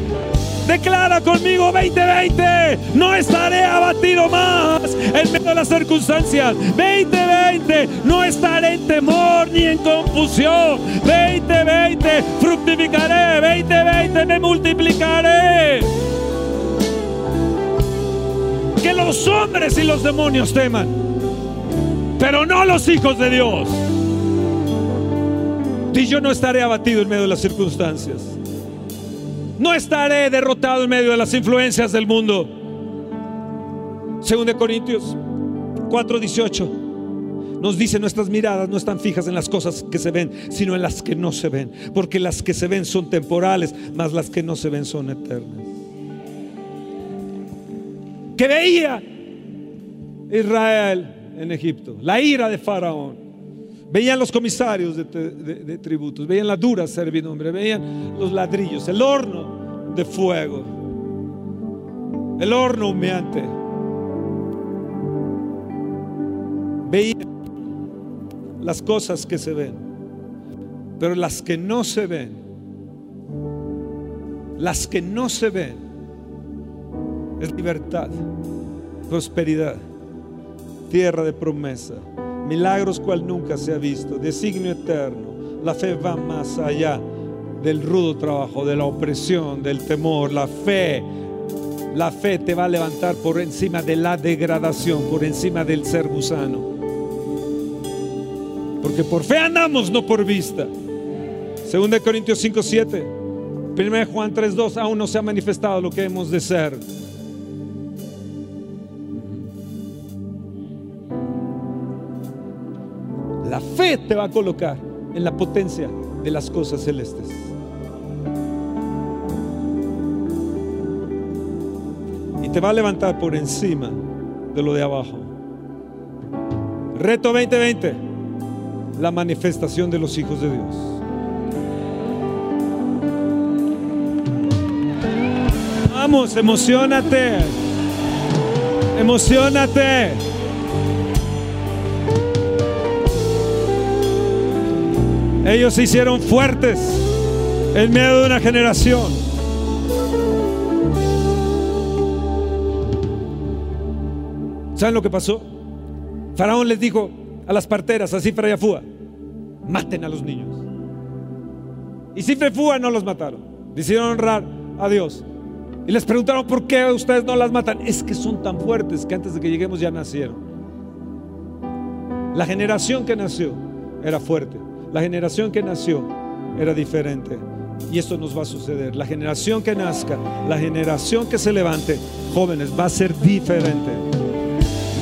Declara conmigo 2020, no estaré abatido más en medio de las circunstancias. 2020, no estaré en temor ni en confusión. 2020, fructificaré. 2020, me multiplicaré. Que los hombres y los demonios teman, pero no los hijos de Dios. Y yo no estaré abatido en medio de las circunstancias. No estaré derrotado en medio de las influencias del mundo. Según de Corintios 4:18 nos dice nuestras miradas no están fijas en las cosas que se ven, sino en las que no se ven, porque las que se ven son temporales, mas las que no se ven son eternas. Que veía Israel en Egipto, la ira de Faraón. Veían los comisarios de, tributos, veían la dura servidumbre, veían los ladrillos, el horno de fuego, el horno humeante. Veían las cosas que se ven, pero las que no se ven, las que no se ven, es libertad, prosperidad, tierra de promesa milagros cual nunca se ha visto, designio eterno. La fe va más allá del rudo trabajo, de la opresión, del temor. La fe, la fe te va a levantar por encima de la degradación, por encima del ser gusano. Porque por fe andamos, no por vista. Segunda de Corintios 5, 7. Primera Juan 3, 2. Aún no se ha manifestado lo que hemos de ser te va a colocar en la potencia de las cosas celestes. Y te va a levantar por encima de lo de abajo. Reto 2020, la manifestación de los hijos de Dios. Vamos, emocionate. Emocionate. Ellos se hicieron fuertes en medio de una generación. ¿Saben lo que pasó? Faraón les dijo a las parteras, a Cifra y a Fua, maten a los niños. Y Cifra y Fua no los mataron. Decidieron honrar a Dios. Y les preguntaron por qué ustedes no las matan. Es que son tan fuertes que antes de que lleguemos ya nacieron. La generación que nació era fuerte. La generación que nació era diferente. Y esto nos va a suceder. La generación que nazca, la generación que se levante, jóvenes, va a ser diferente.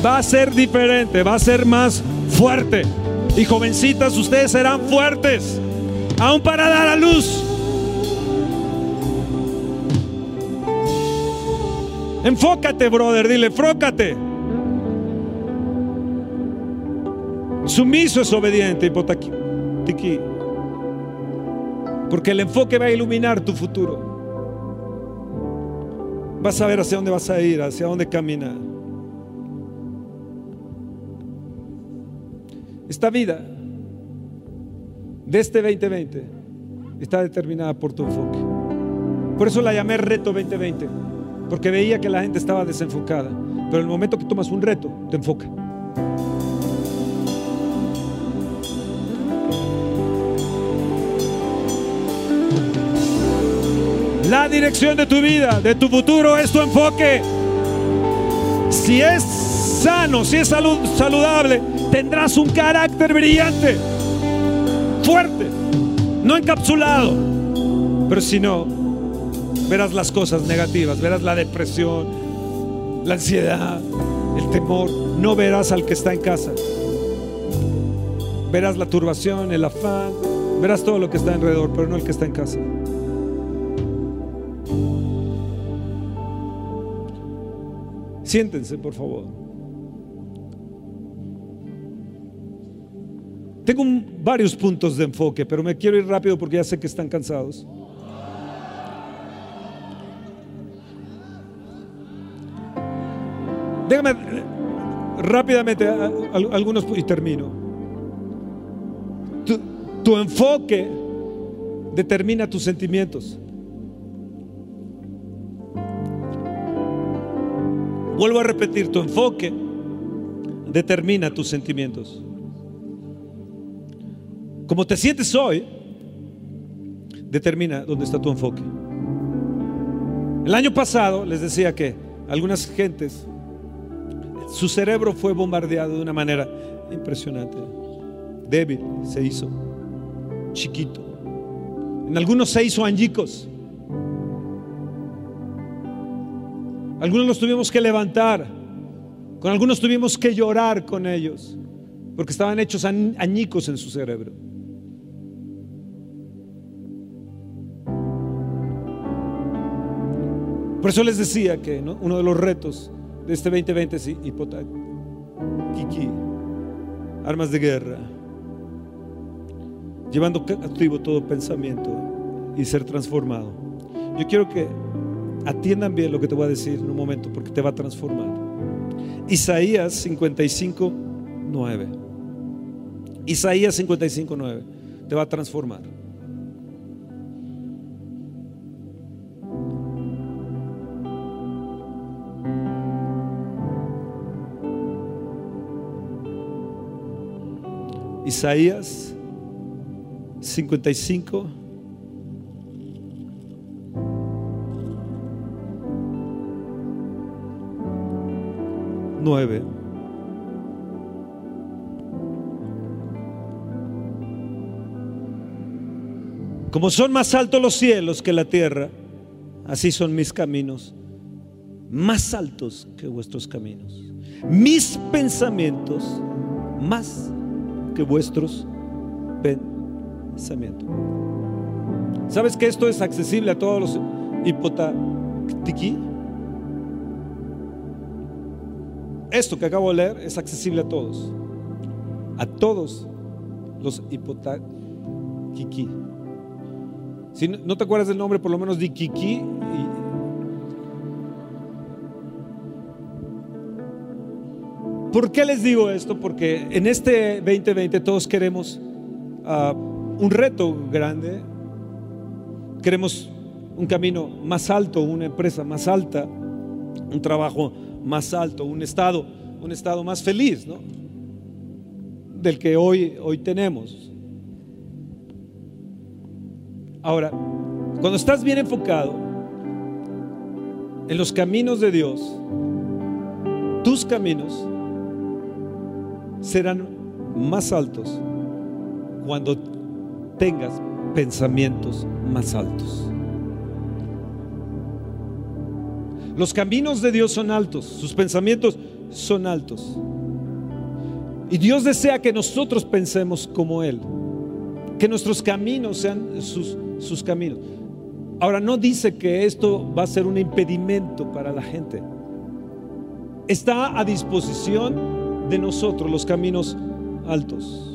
Va a ser diferente, va a ser más fuerte. Y jovencitas, ustedes serán fuertes, aún para dar a luz. Enfócate, brother, dile, enfócate. Sumiso es obediente, hipotaquí. Porque el enfoque va a iluminar tu futuro. Vas a ver hacia dónde vas a ir, hacia dónde caminar. Esta vida de este 2020 está determinada por tu enfoque. Por eso la llamé reto 2020, porque veía que la gente estaba desenfocada. Pero en el momento que tomas un reto, te enfoca. La dirección de tu vida, de tu futuro, es tu enfoque. Si es sano, si es salud, saludable, tendrás un carácter brillante. fuerte, no encapsulado. Pero si no, verás las cosas negativas, verás la depresión, la ansiedad, el temor. No verás al que está en casa. Verás la turbación, el afán, verás todo lo que está alrededor, pero no el que está en casa. Siéntense, por favor. Tengo varios puntos de enfoque, pero me quiero ir rápido porque ya sé que están cansados. Déjame rápidamente algunos y termino. tu enfoque determina tus sentimientos. Vuelvo a repetir, tu enfoque determina tus sentimientos. Como te sientes hoy, determina dónde está tu enfoque. El año pasado les decía que algunas gentes, su cerebro fue bombardeado de una manera impresionante. Débil se hizo, chiquito. En algunos se hizo añicos. Algunos los tuvimos que levantar. Con algunos tuvimos que llorar con ellos. Porque estaban hechos añicos en su cerebro. Por eso les decía que uno de los retos de este 2020 es hipoteca. Kiki, armas de guerra, llevando cautivo todo pensamiento y ser transformado. Yo quiero que Atiendan bien lo que te voy a decir en un momento porque te va a transformar. Isaías 55, 9. Isaías 55, 9. Te va a transformar. Isaías 55, 9. Como son más altos los cielos que la tierra, así son mis caminos, más altos que vuestros caminos. Mis pensamientos más que vuestros pensamientos. ¿Sabes que esto es accesible a todos los hipotáticos? Esto que acabo de leer es accesible a todos. A todos los hipotáticos. Si no te acuerdas del nombre, por lo menos di Kiki. ¿Por qué les digo esto? Porque en este 2020 todos queremos ah, un reto grande. Queremos un camino más alto, una empresa más alta, un trabajo más alto, un estado, un estado más feliz, ¿no? Del que hoy, hoy tenemos. Ahora, cuando estás bien enfocado en los caminos de Dios, tus caminos serán más altos cuando tengas pensamientos más altos. Los caminos de Dios son altos, sus pensamientos son altos. Y Dios desea que nosotros pensemos como Él, que nuestros caminos sean sus, sus caminos. Ahora, no dice que esto va a ser un impedimento para la gente. Está a disposición de nosotros los caminos altos.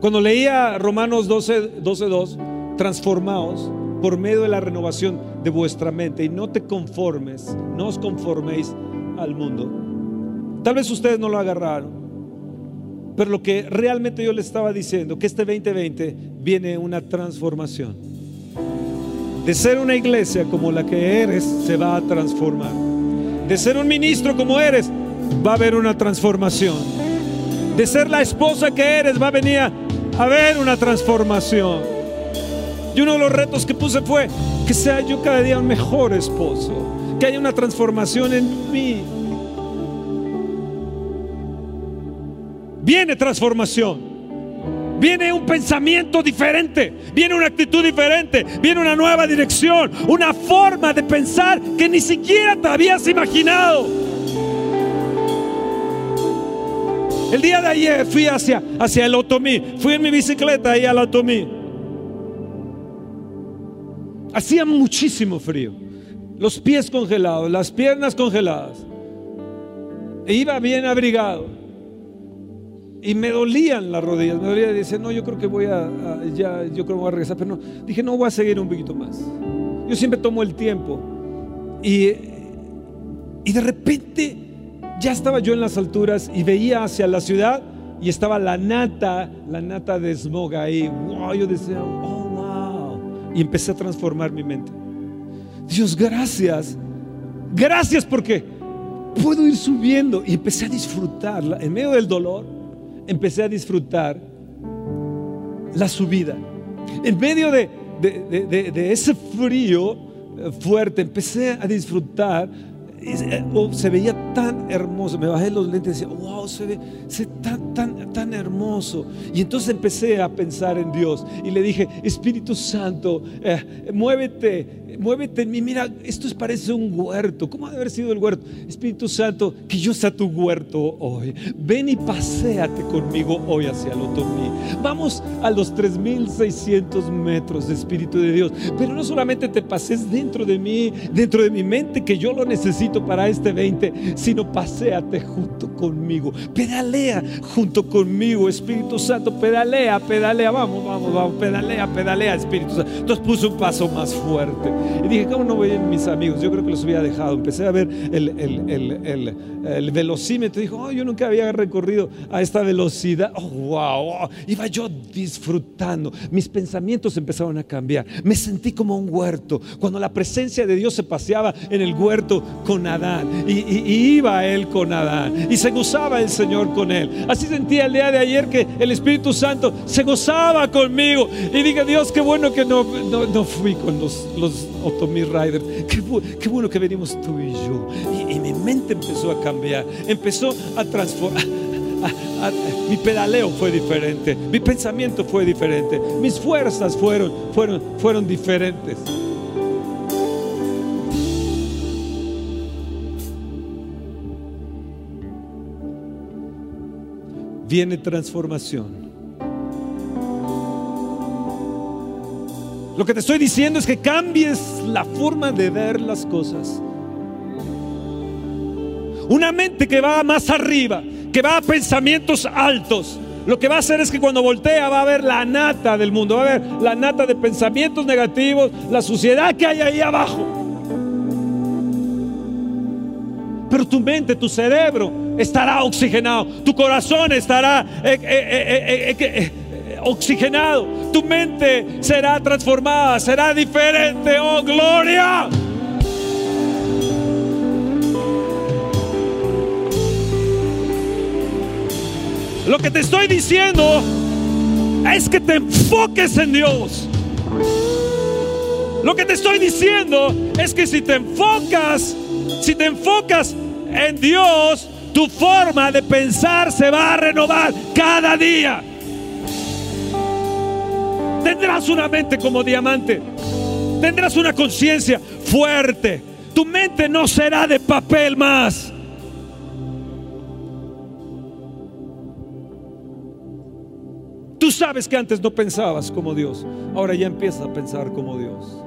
Cuando leía Romanos 12, 12 2, transformaos por medio de la renovación de vuestra mente y no te conformes, no os conforméis al mundo. Tal vez ustedes no lo agarraron, pero lo que realmente yo les estaba diciendo, que este 2020 viene una transformación. De ser una iglesia como la que eres, se va a transformar. De ser un ministro como eres, va a haber una transformación. De ser la esposa que eres, va a venir a haber una transformación. Y uno de los retos que puse fue que sea yo cada día un mejor esposo, que haya una transformación en mí. Viene transformación. viene un pensamiento diferente, viene una actitud diferente, viene una nueva dirección, una forma de pensar que ni siquiera te habías imaginado. El día de ayer fui hacia, hacia el Otomí, fui en mi bicicleta ahí al Otomí. Hacía muchísimo frío, los pies congelados, las piernas congeladas. E iba bien abrigado. Y me dolían las rodillas, me dolía y decía, no, yo creo que voy a, ya, yo creo que voy a regresar, pero no, dije, no, voy a seguir un poquito más. Yo siempre tomo el tiempo. Y, y de repente ya estaba yo en las alturas y veía hacia la ciudad y estaba la nata, la nata de smog ahí. Wow, yo decía, oh. Y empecé a transformar mi mente. Dios, gracias. Gracias porque puedo ir subiendo. Y empecé a disfrutarla en medio del dolor empecé a disfrutar la subida. En medio de, ese frío eh, fuerte, empecé a disfrutar oh, se veía tan hermoso. Me bajé los lentes y decía, wow, se ve, tan, tan, tan hermoso. Y entonces empecé a pensar en Dios y le dije, Espíritu Santo, eh, muévete, muévete en mí. Mira, esto parece un huerto. ¿Cómo ha de haber sido el huerto? Espíritu Santo, que yo sea tu huerto hoy. Ven y paséate conmigo hoy hacia el otomí. Vamos a los 3600 metros de Espíritu de Dios. Pero no solamente te pases dentro de mí, dentro de mi mente, que yo lo necesito para este 20, sino paséate junto conmigo. Pedalea junto conmigo, Espíritu Santo. Pedalea, pedalea. Vamos, vamos, vamos. Pedalea, pedalea, Espíritu Santo. Entonces puse un paso más fuerte. Y dije, ¿cómo no ven mis amigos? Yo creo que los había dejado. Empecé a ver el, el, el, el velocímetro. Dijo, oh, yo nunca había recorrido a esta velocidad. Oh, wow. Iba yo disfrutando. Mis pensamientos empezaron a cambiar. Me sentí como un huerto. Cuando la presencia de Dios se paseaba en el huerto con Adán. Y, y iba él con Adán. Y se gozaba el Señor con él. Así sentía el día de ayer que el Espíritu Santo se gozaba conmigo. Y dije, Dios, qué bueno que no, no, no fui con los, los Otomi Riders. Qué, qué, bueno que venimos tú y yo. Y, mi mente empezó a cambiar, empezó a transformar. mi pedaleo fue diferente, mi pensamiento fue diferente, mis fuerzas fueron, fueron, fueron diferentes. Viene transformación Lo que te estoy diciendo es que cambies la forma de ver las cosas. Una mente que va más arriba, que va a pensamientos altos. Lo que va a hacer es que cuando voltea va a ver la nata del mundo, va a ver la nata de pensamientos negativos, la suciedad que hay ahí abajo. Pero tu mente, tu cerebro estará oxigenado, tu corazón estará eh, eh, eh, oxigenado. Tu mente será transformada, será diferente. Oh, gloria. Lo que te estoy diciendo es que te enfoques en Dios. Lo que te estoy diciendo es que si te enfocas, si te enfocas en Dios, tu forma de pensar se va a renovar cada día. Tendrás una mente como diamante. Tendrás una conciencia fuerte. Tu mente no será de papel más. Tú sabes que antes no pensabas como Dios. Ahora ya empiezas a pensar como Dios.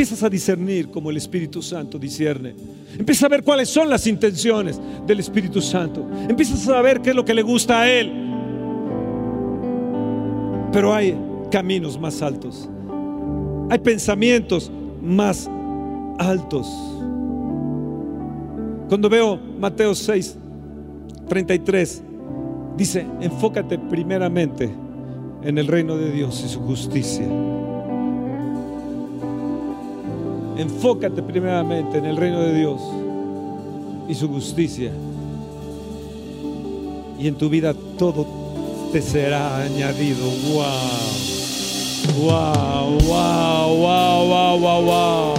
Empiezas a discernir como el Espíritu Santo discierne. Empiezas a ver cuáles son las intenciones del Espíritu Santo. Empiezas a saber qué es lo que le gusta a Él. Pero hay caminos más altos. Hay pensamientos más altos. Cuando veo Mateo 6, 33, dice, enfócate primeramente en el reino de Dios y su justicia. Enfócate primeramente en el reino de Dios y su justicia. Y en tu vida todo te será añadido. Wow. Wow, wow, wow, wow, wow, wow.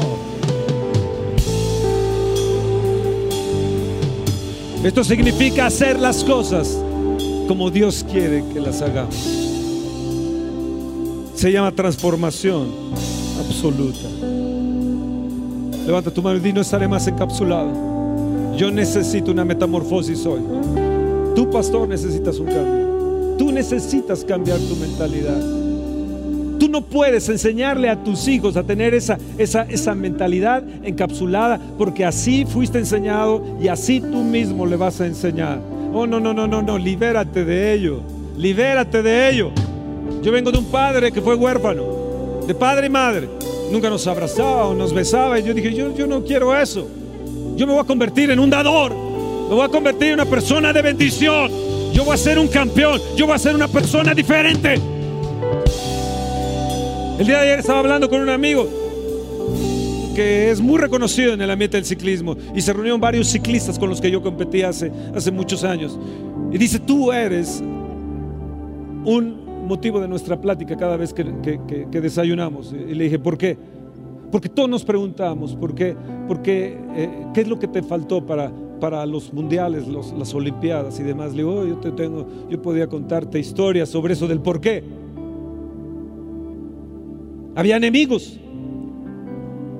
Esto significa hacer las cosas como Dios quiere que las hagamos. Se llama transformación absoluta. Levanta tu mano y di, no estaré más encapsulado. Yo necesito una metamorfosis hoy. Tú, pastor, necesitas un cambio. Tú necesitas cambiar tu mentalidad. Tú no puedes enseñarle a tus hijos a tener esa, esa, esa mentalidad encapsulada porque así fuiste enseñado y así tú mismo le vas a enseñar. Oh, no, no, no, no, no, libérate de ello. Libérate de ello. Yo vengo de un padre que fue huérfano, de padre y madre. Nunca nos abrazaba o nos besaba y yo dije, yo, yo no quiero eso. Yo me voy a convertir en un dador. Me voy a convertir en una persona de bendición. Yo voy a ser un campeón. Yo voy a ser una persona diferente. El día de ayer estaba hablando con un amigo que es muy reconocido en el ambiente del ciclismo y se reunieron varios ciclistas con los que yo competí hace, hace muchos años. Y dice, tú eres un motivo de nuestra plática cada vez que, desayunamos. Y le dije, ¿por qué? Porque todos nos preguntamos, ¿por qué? Porque, eh, ¿qué es lo que te faltó para, para los mundiales, las olimpiadas y demás? Le digo, oh, yo te tengo, yo podía contarte historias sobre eso del por qué. Había enemigos.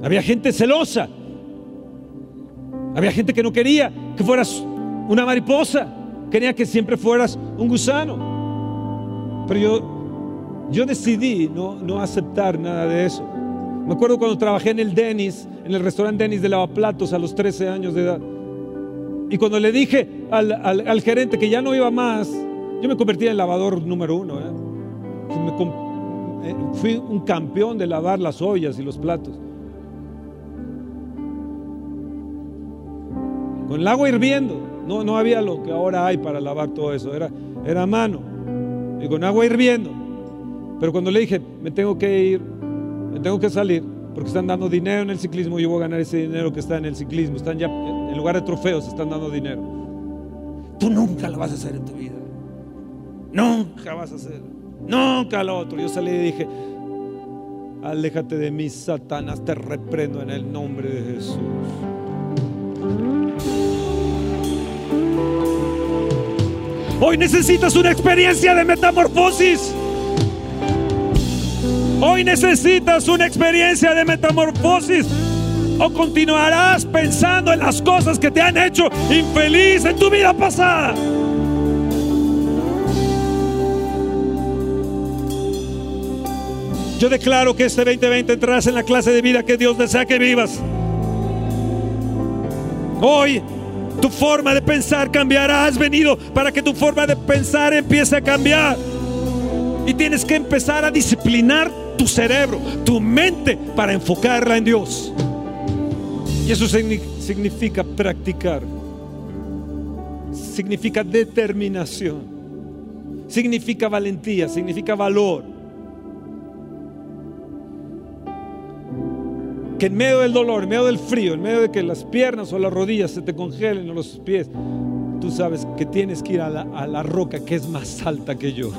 Había gente celosa. Había gente que no quería que fueras una mariposa. Quería que siempre fueras un gusano. Pero yo, yo decidí no, no aceptar nada de eso. Me acuerdo cuando trabajé en el Denis, en el restaurante Denis de Lavaplatos a los 13 años de edad. Y cuando le dije al, al, gerente que ya no iba más, yo me convertí en lavador número uno. ¿eh? Eh, fui un campeón de lavar las ollas y los platos. Con el agua hirviendo. No, no había lo que ahora hay para lavar todo eso. Era, era mano. Y con agua hirviendo. Pero cuando le dije, me tengo que ir, me tengo que salir, porque están dando dinero en el ciclismo, yo voy a ganar ese dinero que está en el ciclismo. Están ya, en lugar de trofeos, están dando dinero. Tú nunca lo vas a hacer en tu vida. Nunca vas a hacer. Nunca lo otro. Yo salí y dije, aléjate de mí, Satanás, te reprendo en el nombre de Jesús. Hoy necesitas una experiencia de metamorfosis. Hoy necesitas una experiencia de metamorfosis. O continuarás pensando en las cosas que te han hecho infeliz en tu vida pasada. Yo declaro que este 2020 entrarás en la clase de vida que Dios desea que vivas. Hoy tu forma de pensar cambiará. Has venido para que tu forma de pensar empiece a cambiar. Y tienes que empezar a disciplinar tu cerebro, tu mente, para enfocarla en Dios. Y eso significa practicar. Significa determinación. Significa valentía, significa valor. Que en medio del dolor, en medio del frío, en medio de que las piernas o las rodillas se te congelen o los pies, tú sabes que tienes que ir a la, a la roca que es más alta que yo.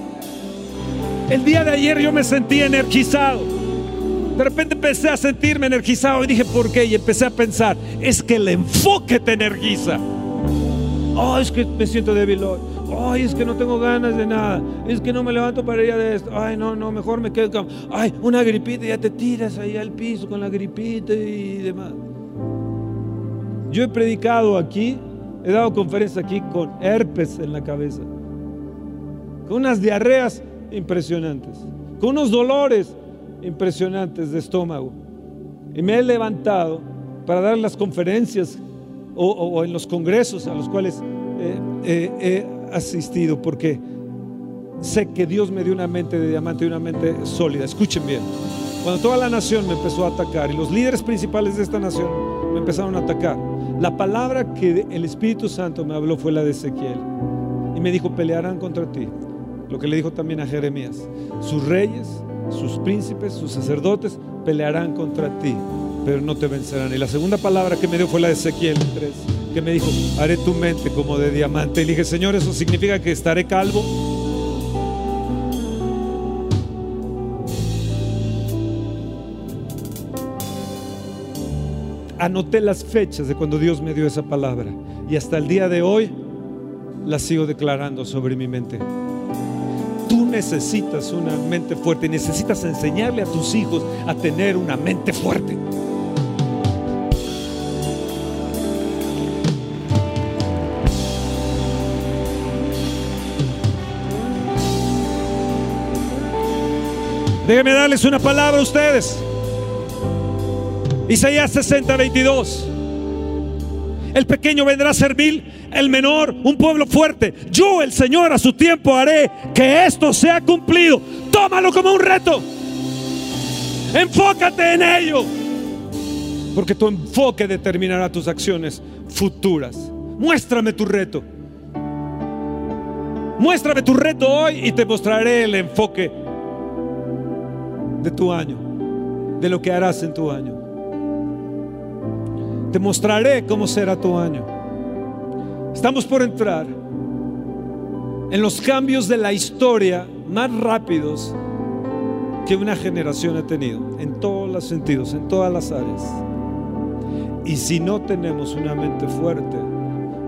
El día de ayer yo me sentí energizado. De repente empecé a sentirme energizado y dije, ¿por qué? Y empecé a pensar, es que el enfoque te energiza. Oh, es que me siento débil hoy. Ay, es que no tengo ganas de nada. Es que no me levanto para ir a esto. Ay, no, no, mejor me quedo. Ay, una gripita y ya te tiras ahí al piso con la gripita y demás. Yo he predicado aquí, he dado conferencias aquí con herpes en la cabeza, con unas diarreas impresionantes, con unos dolores impresionantes de estómago. Y me he levantado para dar las conferencias o, en los congresos a los cuales he asistido porque sé que Dios me dio una mente de diamante y una mente sólida. Escuchen bien. Cuando toda la nación me empezó a atacar y los líderes principales de esta nación me empezaron a atacar, la palabra que el Espíritu Santo me habló fue la de Ezequiel. Y me dijo, pelearán contra ti. Lo que le dijo también a Jeremías. Sus reyes, sus príncipes, sus sacerdotes pelearán contra ti, pero no te vencerán. Y la segunda palabra que me dio fue la de Ezequiel 3 que me dijo, haré tu mente como de diamante. Y dije, Señor, ¿eso significa que estaré calvo? Anoté las fechas de cuando Dios me dio esa palabra y hasta el día de hoy la sigo declarando sobre mi mente. Tú necesitas una mente fuerte necesitas enseñarle a tus hijos a tener una mente fuerte. Déjenme darles una palabra a ustedes. Isaías 60, 22. El pequeño vendrá a servir, el menor, un pueblo fuerte. Yo, el Señor, a su tiempo haré que esto sea cumplido. Tómalo como un reto. Enfócate en ello. Porque tu enfoque determinará tus acciones futuras. Muéstrame tu reto. Muéstrame tu reto hoy y te mostraré el enfoque de tu año, de lo que harás en tu año. Te mostraré cómo será tu año. Estamos por entrar en los cambios de la historia más rápidos que una generación ha tenido, en todos los sentidos, en todas las áreas. Y si no tenemos una mente fuerte,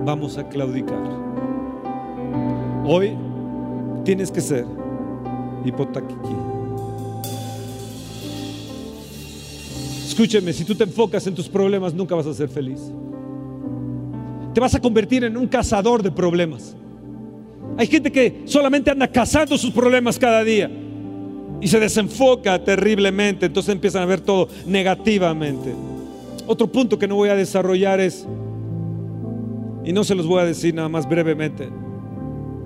vamos a claudicar. Hoy tienes que ser hipotaquiquí. Escúcheme, si tú te enfocas en tus problemas, nunca vas a ser feliz. Te vas a convertir en un cazador de problemas. Hay gente que solamente anda cazando sus problemas cada día y se desenfoca terriblemente, entonces empiezan a ver todo negativamente. Otro punto que no voy a desarrollar es, y no se los voy a decir nada más brevemente,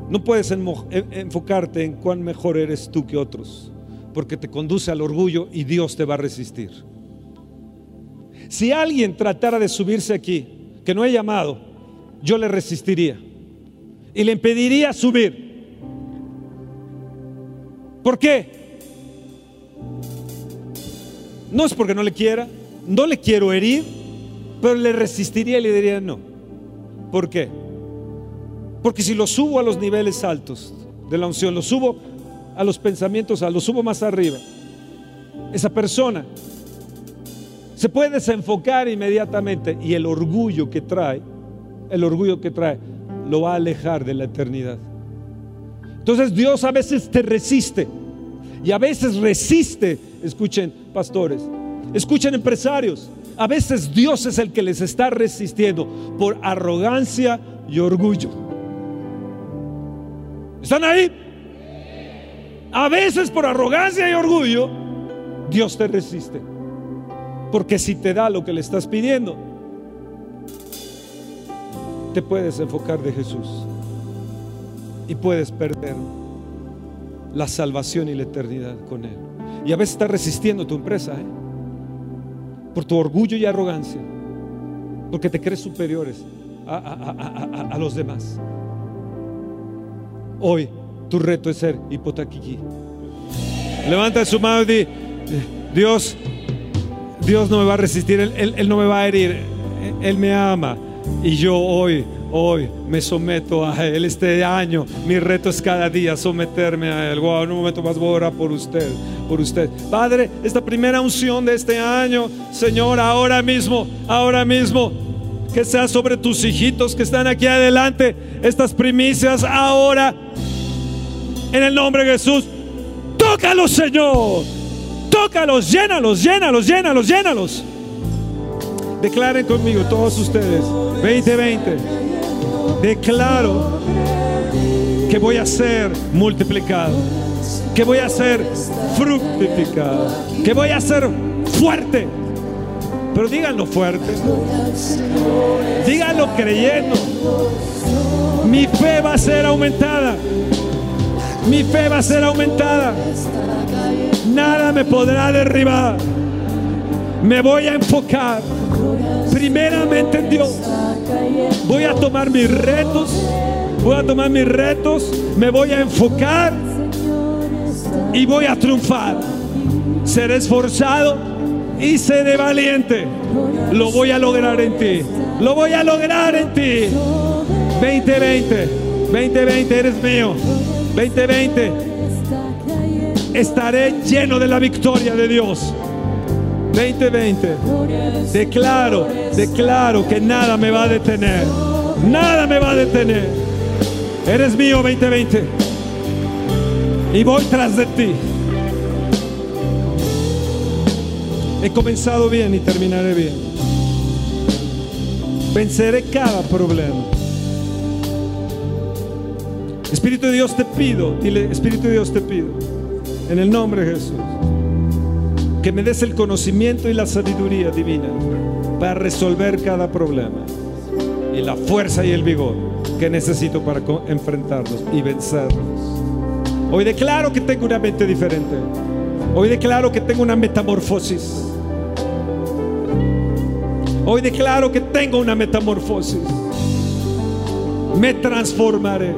no puedes enfocarte en cuán mejor eres tú que otros, porque te conduce al orgullo y Dios te va a resistir. Si alguien tratara de subirse aquí, que no he llamado, yo le resistiría y le impediría subir. ¿Por qué? No es porque no le quiera, no le quiero herir, pero le resistiría y le diría no. ¿Por qué? Porque si lo subo a los niveles altos de la unción, lo subo a los pensamientos, lo subo más arriba, esa persona se puede desenfocar inmediatamente y el orgullo que trae, el orgullo que trae, lo va a alejar de la eternidad. Entonces Dios a veces te resiste y a veces resiste, escuchen pastores, escuchen empresarios, a veces Dios es el que les está resistiendo por arrogancia y orgullo. ¿Están ahí? A veces por arrogancia y orgullo, Dios te resiste. Porque si te da lo que le estás pidiendo, te puedes enfocar de Jesús y puedes perder la salvación y la eternidad con Él. Y a veces estás resistiendo tu empresa ¿eh? por tu orgullo y arrogancia, porque te crees superiores a, los demás. Hoy tu reto es ser hipotaquiquí. Levanta su mano y di, Dios, Dios no me va a resistir, él, no me va a herir, Él me ama. Y yo hoy, hoy me someto a Él. Este año mi reto es cada día someterme a Él. en un momento más voy a orar por usted, por usted. Padre, esta primera unción de este año, Señor, ahora mismo, ahora mismo, que sea sobre tus hijitos que están aquí adelante, estas primicias ahora, en el nombre de Jesús. Tócalo, Señor tócalos, llénalos, llénalos, llénalos, llénalos. Declaren conmigo todos ustedes, 2020. Declaro que voy a ser multiplicado, que voy a ser fructificado, que voy a ser fuerte. Pero díganlo fuerte, díganlo creyendo. Mi fe va a ser aumentada. Mi fe va a ser aumentada nada me podrá derribar. Me voy a enfocar primeramente en Dios. Voy a tomar mis retos, voy a tomar mis retos, me voy a enfocar y voy a triunfar. Seré esforzado y seré valiente. Lo voy a lograr en ti. Lo voy a lograr en ti. 2020, 2020 eres mío. 2020 estaré lleno de la victoria de Dios. 2020. Declaro, declaro que nada me va a detener. Nada me va a detener. Eres mío 2020. Y voy tras de ti. He comenzado bien y terminaré bien. Venceré cada problema. Espíritu de Dios te pido, dile, Espíritu de Dios te pido, en el nombre de Jesús, que me des el conocimiento y la sabiduría divina para resolver cada problema y la fuerza y el vigor que necesito para enfrentarlos y vencerlos. Hoy declaro que tengo una mente diferente. Hoy declaro que tengo una metamorfosis. Hoy declaro que tengo una metamorfosis. Me transformaré.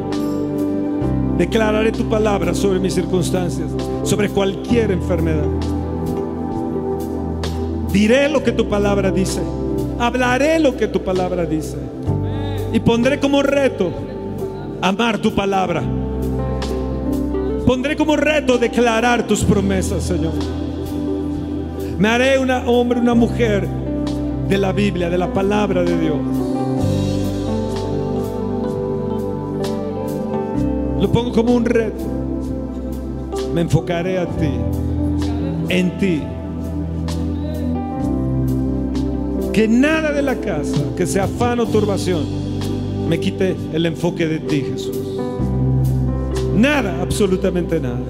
Declararé tu palabra sobre mis circunstancias, sobre cualquier enfermedad. Diré lo que tu palabra dice. Hablaré lo que tu palabra dice. Y pondré como reto amar tu palabra. Pondré como reto declarar tus promesas, Señor. Me haré un hombre, una mujer de la Biblia, de la palabra de Dios. Lo pongo como un reto. Me enfocaré a ti, en ti. Que nada de la casa, que sea afán o turbación, me quite el enfoque de ti, Jesús. Nada, absolutamente nada.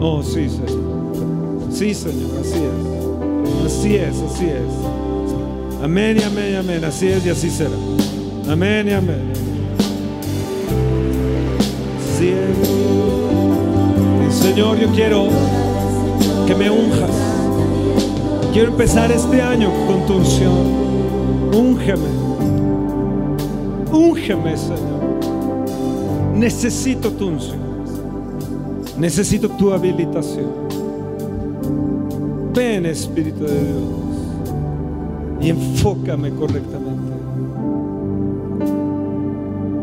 Oh, sí, Señor. Sí, Señor, así es. Así es, así es. Amén y amén y amén. Así es y así será. Amén y amén. Señor, yo quiero que me unjas. Quiero empezar este año con tu unción. Úngeme. Úngeme, Señor. Necesito tu unción. Necesito tu habilitación. Ven, Espíritu de Dios, y enfócame correctamente.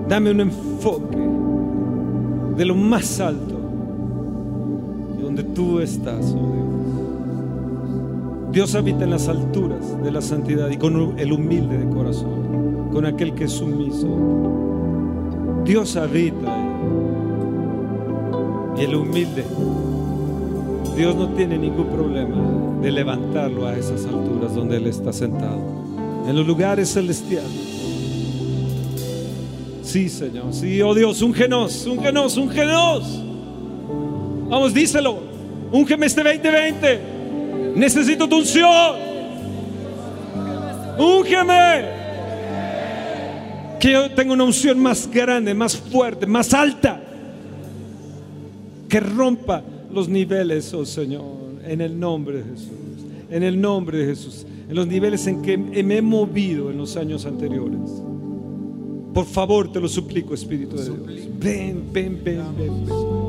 Dame un enfoque de lo más alto, tú estás, oh Dios. Dios habita en las alturas de la santidad y con el humilde de corazón, con aquel que es sumiso. Dios habita y el humilde. Dios no tiene ningún problema de levantarlo a esas alturas donde Él está sentado, en los lugares celestiales. Sí, Señor, sí, oh Dios, úngenos, úngenos, úngenos. Vamos, díselo, úngeme este 2020. Necesito tu unción. Úngeme que yo tenga una unción más grande, más fuerte, más alta, que rompa los niveles, oh Señor, en el nombre de Jesús, en el nombre de Jesús, en los niveles en que me he movido en los años anteriores. Por favor, te lo suplico, Espíritu de Dios. Ven, ven, ven, ven. ven.